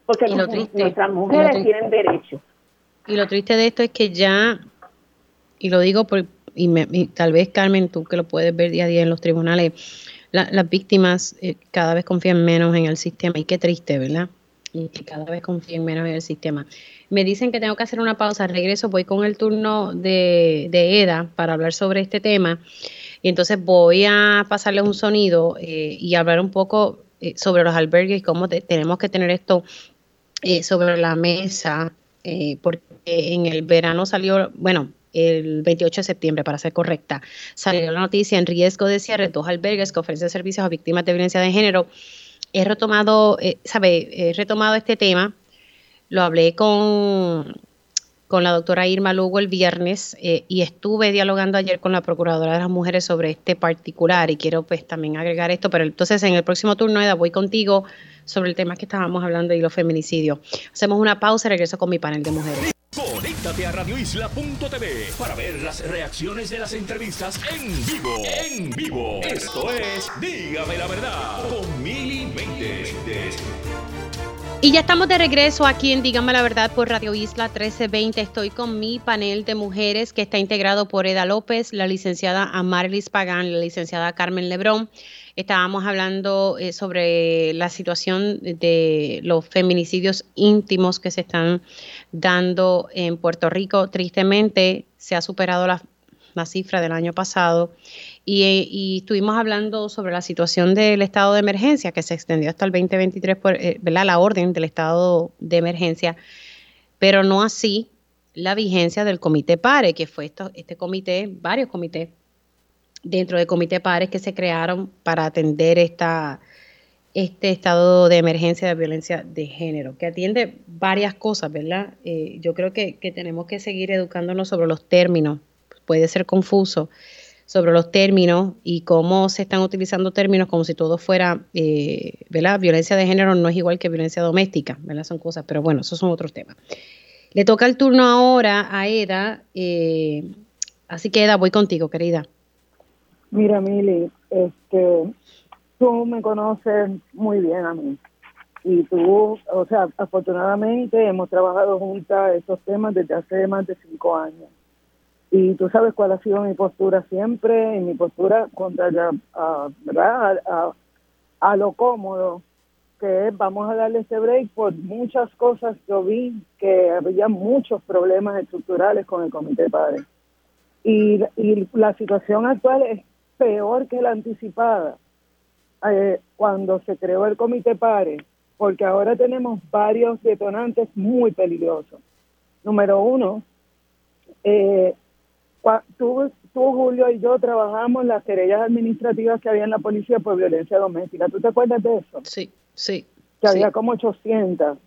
Porque nuestras mujeres tienen derecho. Y lo triste de esto es que ya, y lo digo por, y, tal vez Carmen, tú que lo puedes ver día a día en los tribunales, las víctimas eh, cada vez confían menos en el sistema y qué triste, ¿verdad? Y cada vez confíen menos en el sistema. Me dicen que tengo que hacer una pausa, regreso, voy con el turno de, EDA para hablar sobre este tema. Y entonces voy a pasarles un sonido eh, y hablar un poco eh, sobre los albergues y cómo tenemos que tener esto eh, sobre la mesa, porque en el verano salió, bueno, el 28 de septiembre, para ser correcta, salió la noticia en riesgo de cierre dos albergues que ofrecen servicios a víctimas de violencia de género he retomado, eh, sabe, he retomado este tema, lo hablé con, con la doctora Irma Lugo el viernes eh, y estuve dialogando ayer con la Procuradora de las Mujeres sobre este particular y quiero pues también agregar esto, pero entonces en el próximo turno, voy contigo sobre el tema que estábamos hablando y los feminicidios. Hacemos una pausa y regreso con mi panel de mujeres. Conéctate a radioisla.tv para ver las reacciones de las entrevistas en vivo. En vivo. Esto es Dígame la verdad con Mili Y ya estamos de regreso aquí en Dígame la Verdad por Radio Isla 1320. Estoy con mi panel de mujeres que está integrado por Eda López, la licenciada Amarlis Pagán, la licenciada Carmen Lebrón estábamos hablando eh, sobre la situación de los feminicidios íntimos que se están dando en Puerto Rico. Tristemente se ha superado la, cifra del año pasado y, estuvimos hablando sobre la situación del estado de emergencia que se extendió hasta el 2023, por, eh. La orden del estado de emergencia, pero no así la vigencia del comité PARE, que fue este comité, varios comités dentro del comité pares que se crearon para atender esta, este estado de emergencia de violencia de género, que atiende varias cosas, ¿verdad? Eh, yo creo que, tenemos que seguir educándonos sobre los términos, puede ser confuso, sobre los términos y cómo se están utilizando términos como si todo fuera, eh, ¿verdad? Violencia de género no es igual que violencia doméstica, ¿verdad? Son cosas, pero bueno, esos son otros temas. Le toca el turno ahora a Eda, eh, así que Eda, voy contigo, querida. Mira, Mili, este, tú me conoces muy bien a mí. Y tú, o sea, afortunadamente hemos trabajado juntas estos temas desde hace más de cinco años. Y tú sabes cuál ha sido mi postura siempre, y mi postura contra ya, ¿verdad? A, a, lo cómodo, que vamos a darle este break por muchas cosas. Yo vi que había muchos problemas estructurales con el Comité Padre. Y, y la situación actual es peor que la anticipada. Eh, cuando se creó el Comité Pare, porque ahora tenemos varios detonantes muy peligrosos. Número uno, eh, tú, tú, Julio y yo trabajamos las querellas administrativas que había en la policía por violencia doméstica. ¿Tú te acuerdas de eso? Sí, sí. Que había como 800.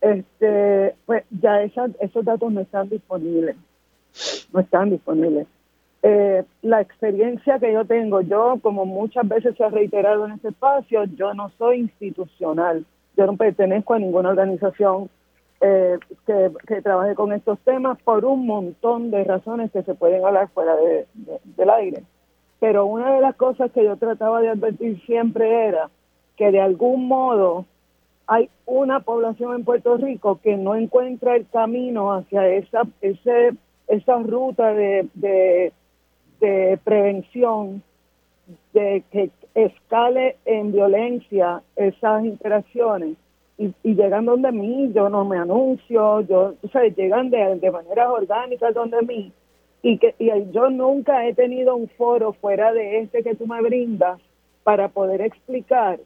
Este, pues ya esos datos no están disponibles. No están disponibles. Eh, la experiencia que yo tengo, yo como muchas veces se ha reiterado en este espacio, yo no soy institucional, yo no pertenezco a ninguna organización eh, que, que, trabaje con estos temas por un montón de razones que se pueden hablar fuera de, del aire. Pero una de las cosas que yo trataba de advertir siempre era que de algún modo hay una población en Puerto Rico que no encuentra el camino hacia esa, ese, esa ruta de, de, de prevención, de que escale en violencia esas interacciones. Y, llegan donde mí, yo no me anuncio, yo, o sea, llegan de, de maneras orgánicas donde mí. Y que y yo nunca he tenido un foro fuera de este que tú me brindas para poder explicar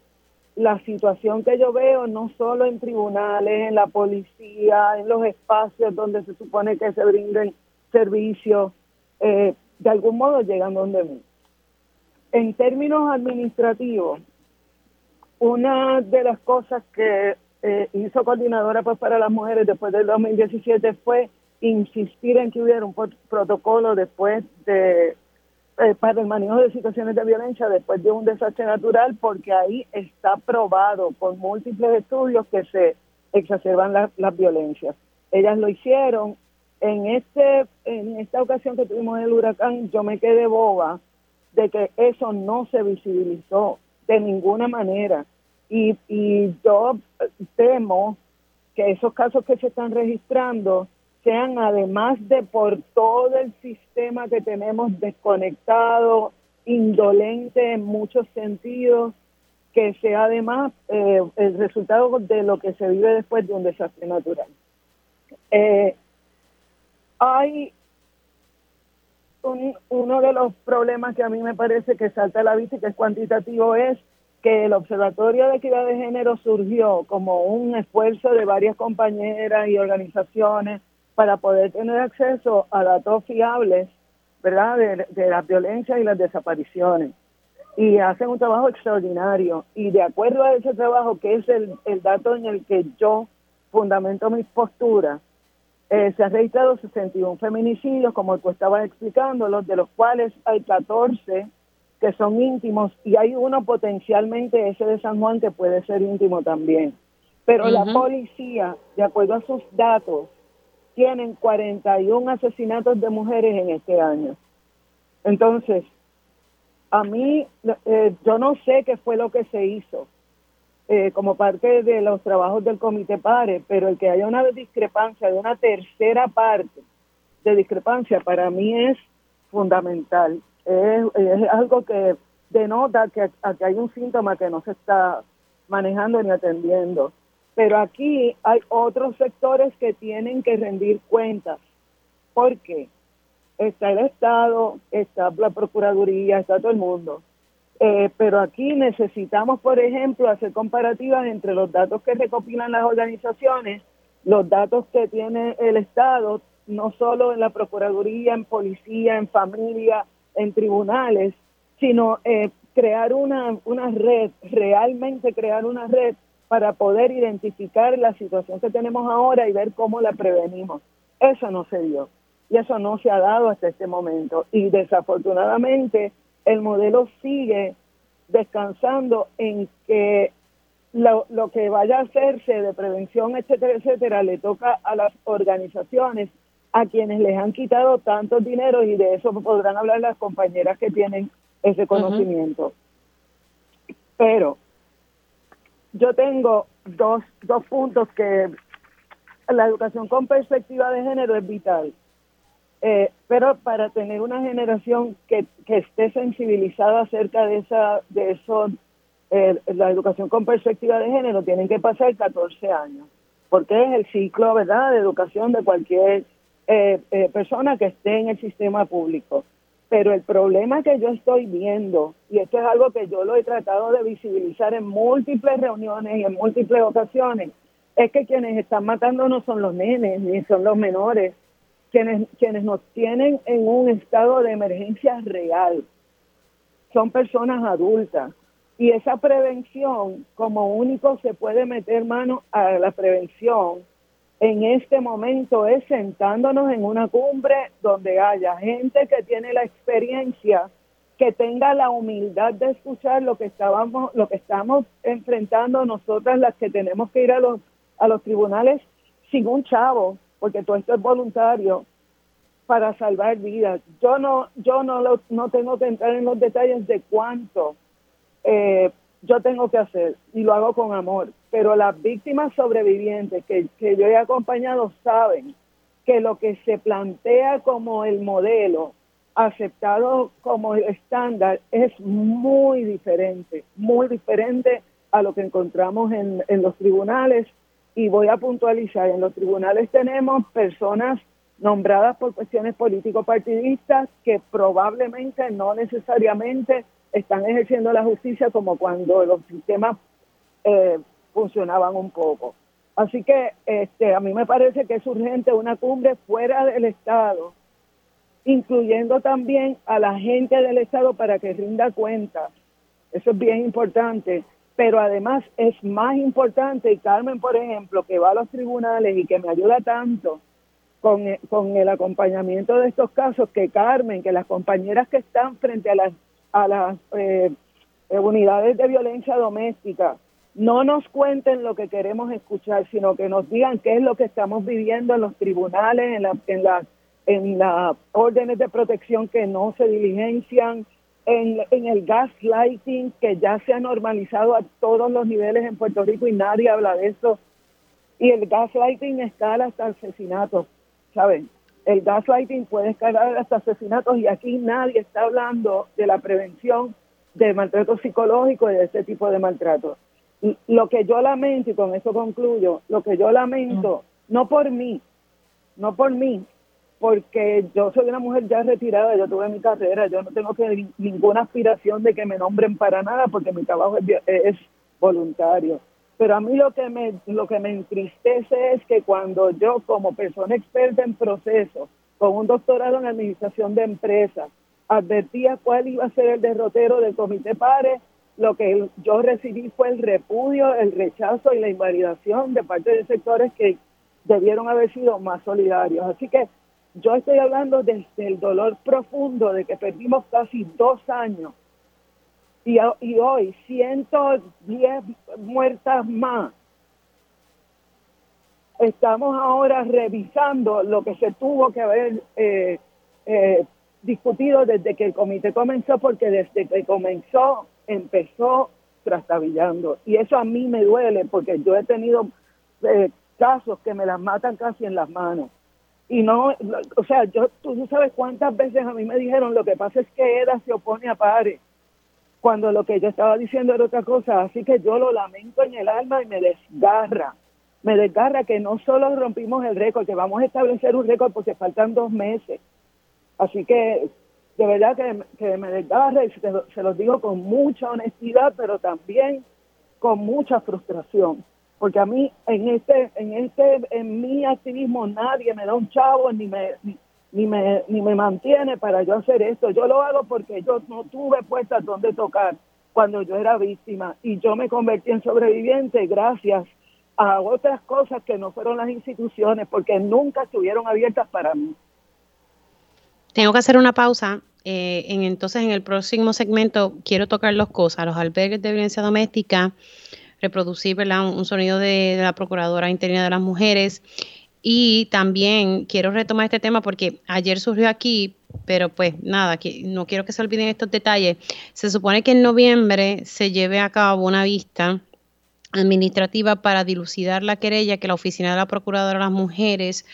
la situación que yo veo no solo en tribunales, en la policía, en los espacios donde se supone que se brinden servicios, eh, de algún modo llegan donde mí. En términos administrativos, una de las cosas que eh, hizo Coordinadora pues, para las Mujeres después del 2017 fue insistir en que hubiera un protocolo después de eh, para el manejo de situaciones de violencia después de un desastre natural, porque ahí está probado por múltiples estudios que se exacerban las violencias. Ellas lo hicieron. En este en esta ocasión que tuvimos el huracán, yo me quedé boba de que eso no se visibilizó de ninguna manera. Y, y yo temo que esos casos que se están registrando sean además de por todo el sistema que tenemos desconectado, indolente en muchos sentidos, que sea además eh, el resultado de lo que se vive después de un desastre natural. Eh, hay uno de los problemas que a mí me parece que salta a la vista y que es cuantitativo es que el Observatorio de Equidad de Género surgió como un esfuerzo de varias compañeras y organizaciones para poder tener acceso a datos fiables, ¿verdad?, de, de las violencias y las desapariciones. Y hacen un trabajo extraordinario. Y de acuerdo a ese trabajo, que es el dato en el que yo fundamento mis posturas, eh, se han registrado 61 feminicidios, como tú estabas explicándolos, de los cuales hay 14 que son íntimos y hay uno potencialmente, ese de San Juan, que puede ser íntimo también. Pero la policía, de acuerdo a sus datos, tienen 41 asesinatos de mujeres en este año. Entonces, a mí, eh, yo no sé qué fue lo que se hizo eh, como parte de los trabajos del Comité PARE, pero el que haya una discrepancia de una tercera parte de discrepancia para mí es fundamental es, algo que denota que aquí hay un síntoma que no se está manejando ni atendiendo. Pero aquí hay otros sectores que tienen que rendir cuentas. ¿Por qué? Está el Estado, está la Procuraduría, está todo el mundo. Eh, pero aquí necesitamos, por ejemplo, hacer comparativas entre los datos que recopilan las organizaciones, los datos que tiene el Estado, no solo en la Procuraduría, en Policía, en Familia, en tribunales, sino eh, crear una, una red, realmente crear una red para poder identificar la situación que tenemos ahora y ver cómo la prevenimos. Eso no se dio. y eso no se ha dado hasta este momento. Y desafortunadamente el modelo sigue descansando en que lo, lo que vaya a hacerse de prevención, etcétera, etcétera, le toca a las organizaciones a quienes les han quitado tantos dinero y de eso podrán hablar las compañeras que tienen ese conocimiento. Pero yo tengo dos, dos puntos que la educación con perspectiva de género es vital. Eh, pero para tener una generación que, que esté sensibilizada acerca de esa de eso eh, la educación con perspectiva de género tienen que pasar 14 años porque es el ciclo verdad de educación de cualquier eh, persona que esté en el sistema público. Pero el problema que yo estoy viendo y esto es algo que yo lo he tratado de visibilizar en múltiples reuniones y en múltiples ocasiones es que quienes están matando no son los nenes ni son los menores quienes, quienes nos tienen en un estado de emergencia real son personas adultas. Y esa prevención, como único se puede meter mano a la prevención en este momento es sentándonos en una cumbre donde haya gente que tiene la experiencia, que tenga la humildad de escuchar lo que estábamos, lo que estamos enfrentando nosotras las que tenemos que ir a los a los tribunales sin un chavo, porque todo esto es voluntario para salvar vidas. Yo no, yo no, lo, no tengo que entrar en los detalles de cuánto eh, yo tengo que hacer y lo hago con amor, pero las víctimas sobrevivientes que, que yo he acompañado saben que lo que se plantea como el modelo aceptado como el estándar es muy diferente, muy diferente a lo que encontramos en, en los tribunales y voy a puntualizar, en los tribunales tenemos personas nombradas por cuestiones político-partidistas que probablemente no necesariamente están ejerciendo la justicia como cuando los sistemas eh, funcionaban un poco. Así que este, a mí me parece que es urgente una cumbre fuera del Estado, incluyendo también a la gente del Estado para que rinda cuentas. Eso es bien importante pero además es más importante, y Carmen, por ejemplo, que va a los tribunales y que me ayuda tanto con, con el acompañamiento de estos casos, que Carmen, que las compañeras que están frente a las, a las eh, unidades de violencia doméstica, no nos cuenten lo que queremos escuchar, sino que nos digan qué es lo que estamos viviendo en los tribunales, en, la, en, la, en las órdenes de protección que no se diligencian, en, el gaslighting que ya se ha normalizado a todos los niveles en Puerto Rico y nadie habla de eso. Y el gaslighting escala hasta asesinatos, ¿saben? El gaslighting puede escalar hasta asesinatos y aquí nadie está hablando de la prevención de maltrato psicológico y de este tipo de maltrato. lo que yo lamento, y con eso concluyo, lo que yo lamento, no por mí, no por mí, porque yo soy una mujer ya retirada, yo tuve mi carrera, yo no tengo ninguna aspiración de que me nombren para nada porque mi trabajo es, voluntario. Pero a mí lo que me lo que me entristece es que cuando yo como persona experta en procesos, con un doctorado en administración de empresas, advertía cuál iba a ser el derrotero del comité PARE, lo que yo recibí fue el repudio, el rechazo y la invalidación de parte de sectores que debieron haber sido más solidarios. Así que yo estoy hablando desde el dolor profundo de que perdimos casi dos años y, y hoy 110 muertas más. Estamos ahora revisando lo que se tuvo que haber eh, eh, discutido desde que el comité comenzó, porque desde que comenzó empezó trastabillando. Y eso a mí me duele porque yo he tenido eh, casos que me las matan casi en las manos y no, o sea, yo, tú sabes cuántas veces a mí me dijeron, lo que pasa es que EDA se opone a PARE, cuando lo que yo estaba diciendo era otra cosa, así que yo lo lamento en el alma y me desgarra, me desgarra que no solo rompimos el récord, que vamos a establecer un récord porque faltan dos meses, así que de verdad que, me desgarra y se, se los digo con mucha honestidad, pero también con mucha frustración porque a mí en este en este en mi activismo nadie me da un chavo ni me ni, me ni me mantiene para yo hacer esto yo lo hago porque yo no tuve puestas donde tocar cuando yo era víctima y yo me convertí en sobreviviente gracias a otras cosas que no fueron las instituciones porque nunca estuvieron abiertas para mí tengo que hacer una pausa. Eh, en, entonces, en el próximo segmento quiero tocar dos cosas, los albergues de violencia doméstica, reproducir Un, sonido de, la Procuradora Interina de las Mujeres y también quiero retomar este tema porque ayer surgió aquí, pero pues nada, que no quiero que se olviden estos detalles. Se supone que en noviembre se lleve a cabo una vista administrativa para dilucidar la querella que la Oficina de la Procuradora de las Mujeres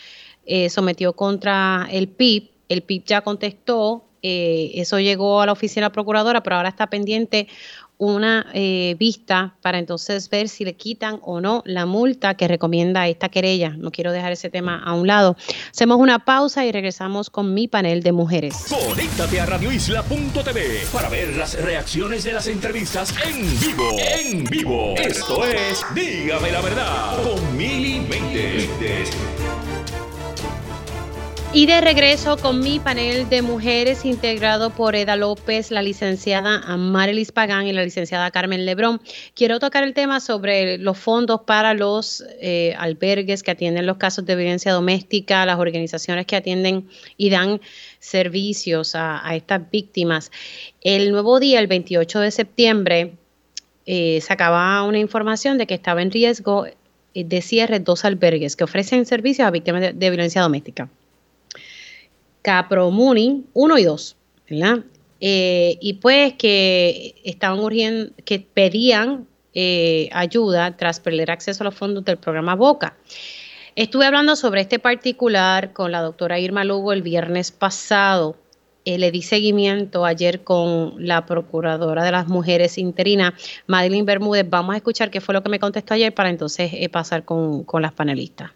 eh, sometió contra el PIB. El PIB ya contestó, eh, eso llegó a la Oficina de la Procuradora, pero ahora está pendiente una eh, vista para entonces ver si le quitan o no la multa que recomienda esta querella. No quiero dejar ese tema a un lado. Hacemos una pausa y regresamos con mi panel de mujeres. Conéctate a radioisla.tv para ver las reacciones de las entrevistas en vivo. En vivo. Esto es Dígame la verdad con Mili y de regreso con mi panel de mujeres integrado por Eda López, la licenciada Marilis Pagán y la licenciada Carmen Lebrón. Quiero tocar el tema sobre los fondos para los eh, albergues que atienden los casos de violencia doméstica, las organizaciones que atienden y dan servicios a, estas víctimas. El nuevo día, el 28 de septiembre, eh, sacaba una información de que estaba en riesgo eh, de cierre dos albergues que ofrecen servicios a víctimas de violencia doméstica. Capromuni 1 y 2, ¿verdad? Eh, y pues que estaban urgiendo, que pedían eh, ayuda tras perder acceso a los fondos del programa Boca. Estuve hablando sobre este particular con la doctora Irma Lugo el viernes pasado. Eh, le di seguimiento ayer con la procuradora de las mujeres interina, Madeline Bermúdez. Vamos a escuchar qué fue lo que me contestó ayer para entonces pasar con, con las panelistas.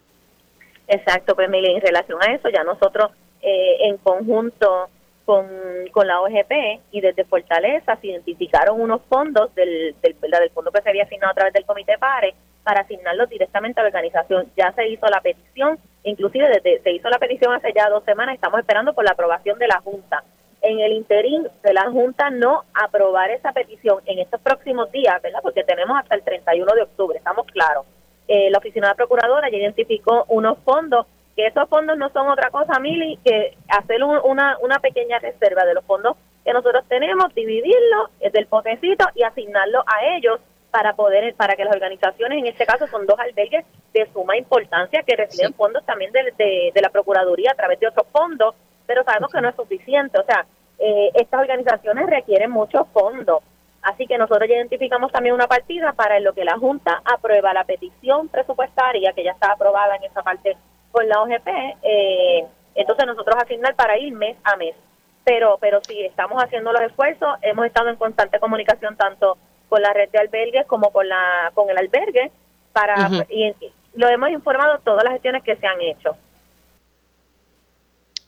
Exacto, pues en relación a eso ya nosotros eh, en conjunto con, con, la OGP y desde Fortaleza se identificaron unos fondos del, del, del fondo que se había asignado a través del Comité PARE para asignarlos directamente a la organización. Ya se hizo la petición, inclusive desde, se hizo la petición hace ya dos semanas, estamos esperando por la aprobación de la Junta. En el interín de la Junta no aprobar esa petición en estos próximos días, ¿verdad? Porque tenemos hasta el 31 de octubre, estamos claros. Eh, la Oficina de Procuradora ya identificó unos fondos que esos fondos no son otra cosa, Mili, que hacer una, una pequeña reserva de los fondos que nosotros tenemos, dividirlo del potecito y asignarlo a ellos para poder, para que las organizaciones, en este caso son dos albergues de suma importancia que reciben fondos también de, de, la Procuraduría a través de otros fondos, pero sabemos que no es suficiente, o sea, eh, estas organizaciones requieren muchos fondos. Así que nosotros ya identificamos también una partida para lo que la Junta aprueba la petición presupuestaria que ya está aprobada en esa parte con la OGP, eh, entonces nosotros asignar para ir mes a mes. Pero, pero sí, estamos haciendo los esfuerzos, hemos estado en constante comunicación tanto con la red de albergues como con, la, con el albergue, para y, lo hemos informado todas las gestiones que se han hecho.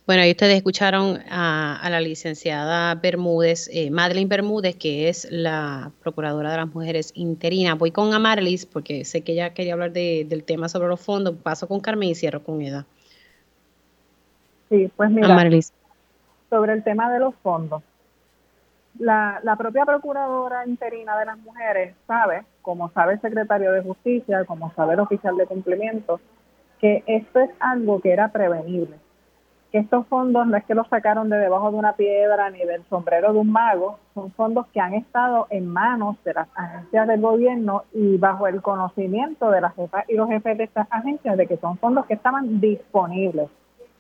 Bueno, ahí ustedes escucharon a, la licenciada Bermúdez, eh, Madeline Bermúdez, que es la procuradora de las mujeres interina. Voy con Amarlis, porque sé que ella quería hablar del tema sobre los fondos. Paso con Carmen y cierro con ella. Sí, pues mira, sobre el tema de los fondos. La, la propia procuradora interina de las mujeres sabe, como sabe el secretario de justicia, como sabe el oficial de cumplimiento, que esto es algo que era prevenible que estos fondos no es que los sacaron de debajo de una piedra ni del sombrero de un mago, son fondos que han estado en manos de las agencias del gobierno y bajo el conocimiento de las jefas y los jefes de estas agencias de que son fondos que estaban disponibles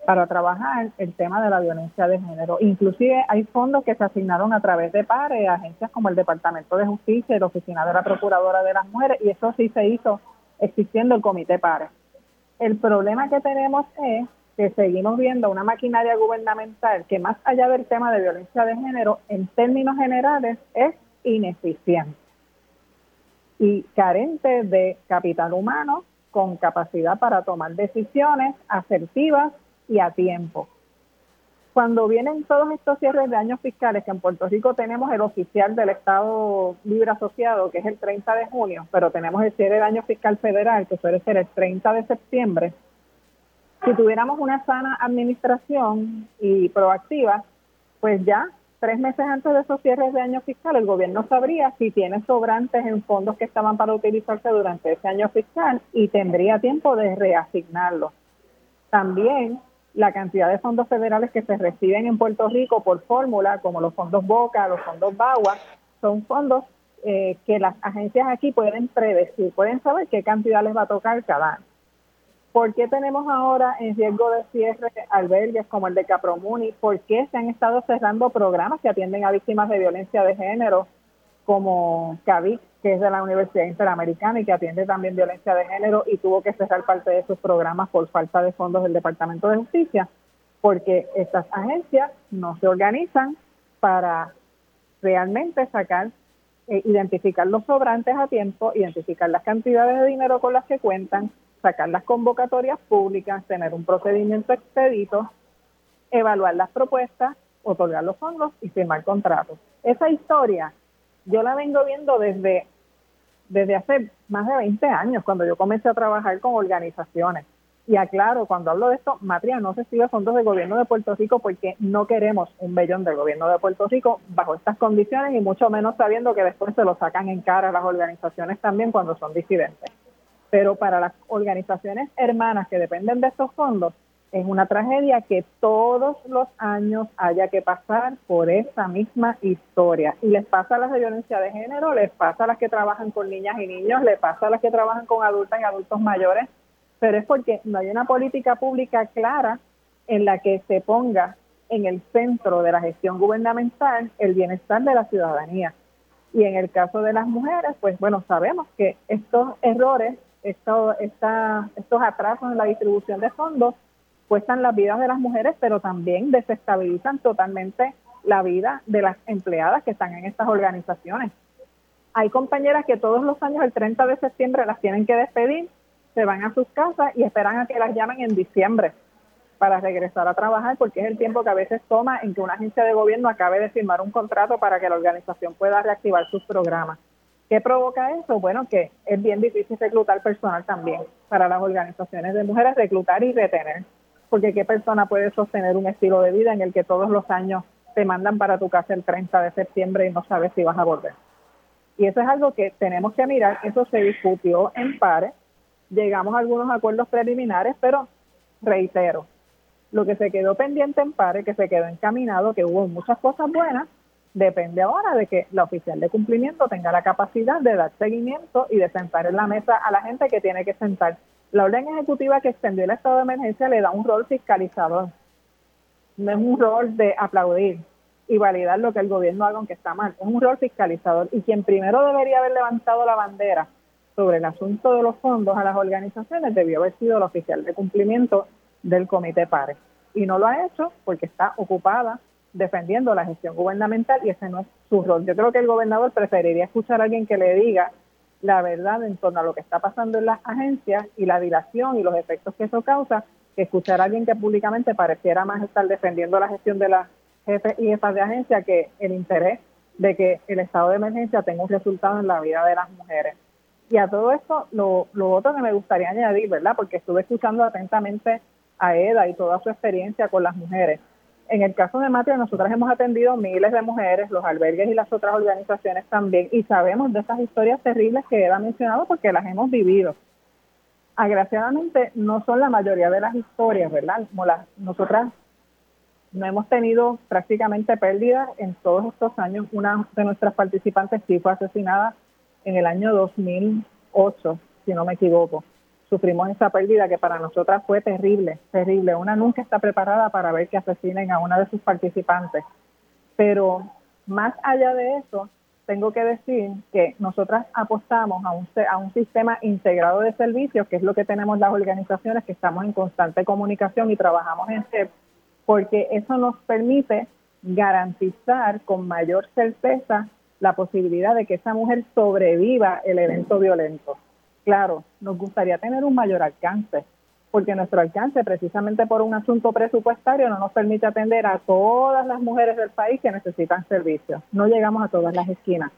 para trabajar el tema de la violencia de género. Inclusive hay fondos que se asignaron a través de pares, agencias como el Departamento de Justicia y la Oficina de la Procuradora de las Mujeres, y eso sí se hizo existiendo el Comité PARE. El problema que tenemos es que seguimos viendo una maquinaria gubernamental que más allá del tema de violencia de género, en términos generales, es ineficiente y carente de capital humano con capacidad para tomar decisiones asertivas y a tiempo. Cuando vienen todos estos cierres de años fiscales, que en Puerto Rico tenemos el oficial del Estado Libre Asociado, que es el 30 de junio, pero tenemos el cierre de año fiscal federal, que suele ser el 30 de septiembre, si tuviéramos una sana administración y proactiva, pues ya tres meses antes de esos cierres de año fiscal, el gobierno sabría si tiene sobrantes en fondos que estaban para utilizarse durante ese año fiscal y tendría tiempo de reasignarlos. También la cantidad de fondos federales que se reciben en Puerto Rico por fórmula, como los fondos Boca, los fondos BAUA, son fondos eh, que las agencias aquí pueden predecir, pueden saber qué cantidad les va a tocar cada año. ¿Por qué tenemos ahora en riesgo de cierre albergues como el de Capromuni? ¿Por qué se han estado cerrando programas que atienden a víctimas de violencia de género como CAVIC, que es de la Universidad Interamericana y que atiende también violencia de género y tuvo que cerrar parte de sus programas por falta de fondos del Departamento de Justicia? Porque estas agencias no se organizan para realmente sacar, eh, identificar los sobrantes a tiempo, identificar las cantidades de dinero con las que cuentan, sacar las convocatorias públicas, tener un procedimiento expedito, evaluar las propuestas, otorgar los fondos y firmar contratos. Esa historia yo la vengo viendo desde, desde hace más de 20 años, cuando yo comencé a trabajar con organizaciones. Y aclaro, cuando hablo de esto, Matria no sigue fondos del gobierno de Puerto Rico porque no queremos un bellón del gobierno de Puerto Rico bajo estas condiciones y mucho menos sabiendo que después se lo sacan en cara las organizaciones también cuando son disidentes pero para las organizaciones hermanas que dependen de estos fondos es una tragedia que todos los años haya que pasar por esa misma historia. Y les pasa a las de violencia de género, les pasa a las que trabajan con niñas y niños, les pasa a las que trabajan con adultas y adultos mayores, pero es porque no hay una política pública clara en la que se ponga en el centro de la gestión gubernamental el bienestar de la ciudadanía. Y en el caso de las mujeres, pues bueno, sabemos que estos errores esto, estos atrasos en la distribución de fondos cuestan las vidas de las mujeres, pero también desestabilizan totalmente la vida de las empleadas que están en estas organizaciones. Hay compañeras que todos los años, el 30 de septiembre, las tienen que despedir, se van a sus casas y esperan a que las llamen en diciembre para regresar a trabajar, porque es el tiempo que a veces toma en que una agencia de gobierno acabe de firmar un contrato para que la organización pueda reactivar sus programas. ¿Qué provoca eso? Bueno, que es bien difícil reclutar personal también para las organizaciones de mujeres, reclutar y retener. Porque ¿qué persona puede sostener un estilo de vida en el que todos los años te mandan para tu casa el 30 de septiembre y no sabes si vas a volver? Y eso es algo que tenemos que mirar. Eso se discutió en pares. Llegamos a algunos acuerdos preliminares, pero reitero, lo que se quedó pendiente en pares, que se quedó encaminado, que hubo muchas cosas buenas, Depende ahora de que la oficial de cumplimiento tenga la capacidad de dar seguimiento y de sentar en la mesa a la gente que tiene que sentar. La orden ejecutiva que extendió el estado de emergencia le da un rol fiscalizador. No es un rol de aplaudir y validar lo que el gobierno haga aunque está mal. Es un rol fiscalizador. Y quien primero debería haber levantado la bandera sobre el asunto de los fondos a las organizaciones debió haber sido la oficial de cumplimiento del Comité PARE. Y no lo ha hecho porque está ocupada defendiendo la gestión gubernamental y ese no es su rol. Yo creo que el gobernador preferiría escuchar a alguien que le diga la verdad en torno a lo que está pasando en las agencias y la dilación y los efectos que eso causa, que escuchar a alguien que públicamente pareciera más estar defendiendo la gestión de las jefes y jefas de agencia que el interés de que el estado de emergencia tenga un resultado en la vida de las mujeres. Y a todo esto, lo, lo otro que me gustaría añadir, ¿verdad? Porque estuve escuchando atentamente a Eda y toda su experiencia con las mujeres en el caso de Matria, nosotras hemos atendido miles de mujeres, los albergues y las otras organizaciones también, y sabemos de esas historias terribles que él ha mencionado porque las hemos vivido. Agraciadamente, no son la mayoría de las historias, ¿verdad? Como las, nosotras no hemos tenido prácticamente pérdidas en todos estos años. Una de nuestras participantes sí fue asesinada en el año 2008, si no me equivoco sufrimos esa pérdida que para nosotras fue terrible, terrible. Una nunca está preparada para ver que asesinen a una de sus participantes. Pero más allá de eso, tengo que decir que nosotras apostamos a un, a un sistema integrado de servicios, que es lo que tenemos las organizaciones que estamos en constante comunicación y trabajamos en CEP, porque eso nos permite garantizar con mayor certeza la posibilidad de que esa mujer sobreviva el evento violento. Claro, nos gustaría tener un mayor alcance, porque nuestro alcance, precisamente por un asunto presupuestario, no nos permite atender a todas las mujeres del país que necesitan servicios. No llegamos a todas las esquinas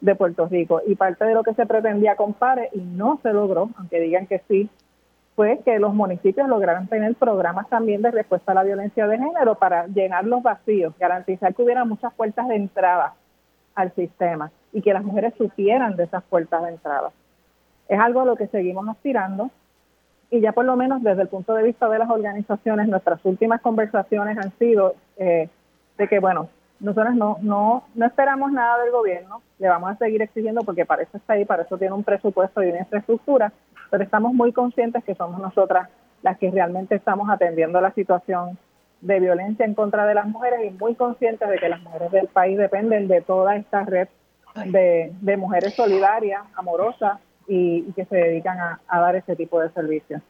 de Puerto Rico. Y parte de lo que se pretendía con PARE, y no se logró, aunque digan que sí, fue que los municipios lograran tener programas también de respuesta a la violencia de género para llenar los vacíos, garantizar que hubiera muchas puertas de entrada al sistema y que las mujeres supieran de esas puertas de entrada. Es algo a lo que seguimos aspirando. y ya por lo menos desde el punto de vista de las organizaciones, nuestras últimas conversaciones han sido eh, de que, bueno, nosotros no, no, no esperamos nada del gobierno, le vamos a seguir exigiendo porque para eso está ahí, para eso tiene un presupuesto y una infraestructura, pero estamos muy conscientes que somos nosotras las que realmente estamos atendiendo la situación de violencia en contra de las mujeres y muy conscientes de que las mujeres del país dependen de toda esta red de, de mujeres solidarias, amorosas y, que se dedican a, dar ese tipo de servicios.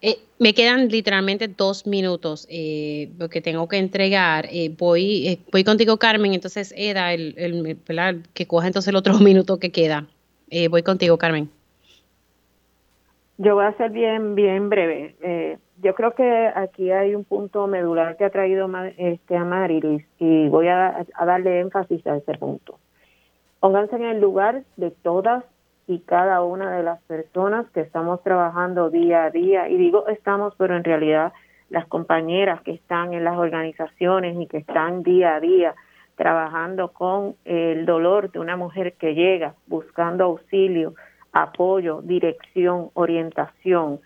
Eh, me quedan literalmente dos minutos eh, porque tengo que entregar. Eh, voy, eh, voy contigo, Carmen. Entonces, Eda, el, el, que coja entonces el otro minuto que queda. voy contigo, Carmen. Yo voy a ser bien, bien breve. yo creo que aquí hay un punto medular que ha traído este, a Marilis y voy a, a darle énfasis a ese punto. Pónganse en el lugar de todas y cada una de las personas que estamos trabajando día a día. Y digo estamos, pero en realidad las compañeras que están en las organizaciones y que están día a día trabajando con el dolor de una mujer que llega buscando auxilio, apoyo, dirección, orientación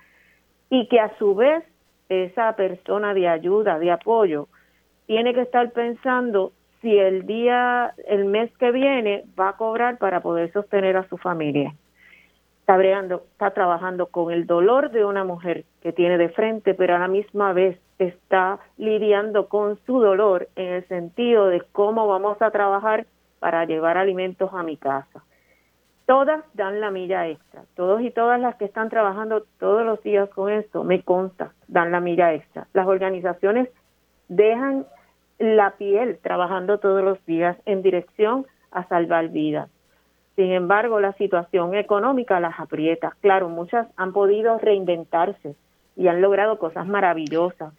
y que a su vez esa persona de ayuda, de apoyo, tiene que estar pensando si el día, el mes que viene va a cobrar para poder sostener a su familia. Está, está trabajando con el dolor de una mujer que tiene de frente, pero a la misma vez está lidiando con su dolor en el sentido de cómo vamos a trabajar para llevar alimentos a mi casa. Todas dan la milla extra, todos y todas las que están trabajando todos los días con esto, me consta, dan la milla extra. Las organizaciones dejan la piel trabajando todos los días en dirección a salvar vidas. Sin embargo, la situación económica las aprieta. Claro, muchas han podido reinventarse y han logrado cosas maravillosas,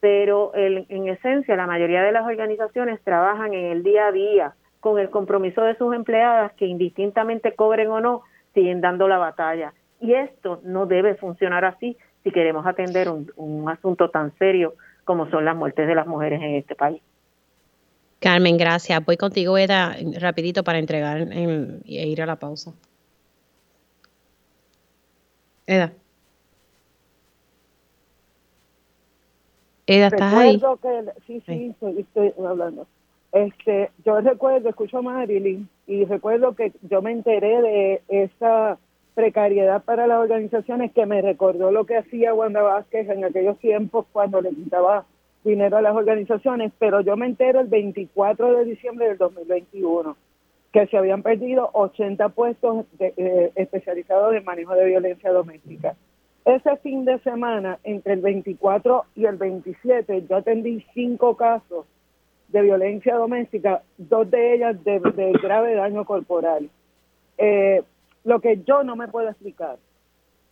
pero en esencia la mayoría de las organizaciones trabajan en el día a día con el compromiso de sus empleadas que indistintamente cobren o no, siguen dando la batalla. Y esto no debe funcionar así si queremos atender un, un asunto tan serio como son las muertes de las mujeres en este país. Carmen, gracias. Voy contigo, Eda, rapidito para entregar e ir a la pausa. Eda. Eda, ¿estás ahí? sí, sí, Estoy, hablando. Este, yo recuerdo, escucho a Marilyn y recuerdo que yo me enteré de esa precariedad para las organizaciones que me recordó lo que hacía Wanda Vázquez en aquellos tiempos cuando le quitaba dinero a las organizaciones, pero yo me entero el 24 de diciembre del 2021 que se habían perdido 80 puestos eh, especializados en manejo de violencia doméstica. Ese fin de semana, entre el 24 y el 27, yo atendí cinco casos de violencia doméstica, dos de ellas de, grave daño corporal. Eh, lo que yo no me puedo explicar.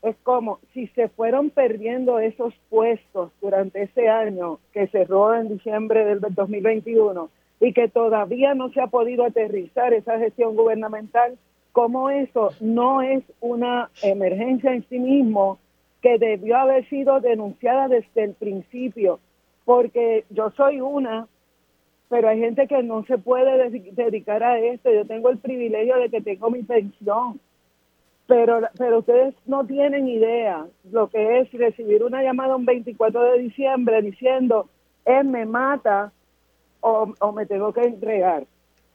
Es como si se fueron perdiendo esos puestos durante ese año que cerró en diciembre del 2021 y que todavía no se ha podido aterrizar esa gestión gubernamental, como eso no es una emergencia en sí mismo que debió haber sido denunciada desde el principio, porque yo soy una, pero hay gente que no se puede dedicar a esto, yo tengo el privilegio de que tengo mi pensión pero, pero ustedes no tienen idea lo que es recibir una llamada un 24 de diciembre diciendo, él me mata o, o me tengo que entregar.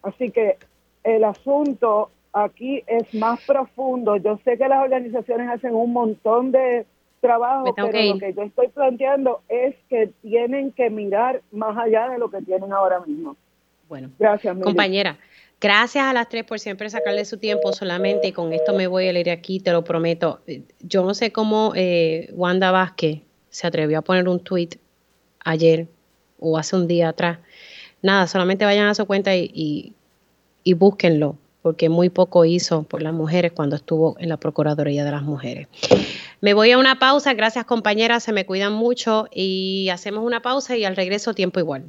Así que el asunto aquí es más profundo. Yo sé que las organizaciones hacen un montón de trabajo, pero lo que yo estoy planteando es que tienen que mirar más allá de lo que tienen ahora mismo. Bueno, gracias, compañera. Gracias a las tres por siempre sacarle su tiempo solamente y con esto me voy a leer aquí, te lo prometo. Yo no sé cómo eh, Wanda Vázquez se atrevió a poner un tweet ayer o hace un día atrás. Nada, solamente vayan a su cuenta y, y búsquenlo, porque muy poco hizo por las mujeres cuando estuvo en la Procuraduría de las Mujeres. Me voy a una pausa, gracias compañeras, se me cuidan mucho y hacemos una pausa y al regreso tiempo igual.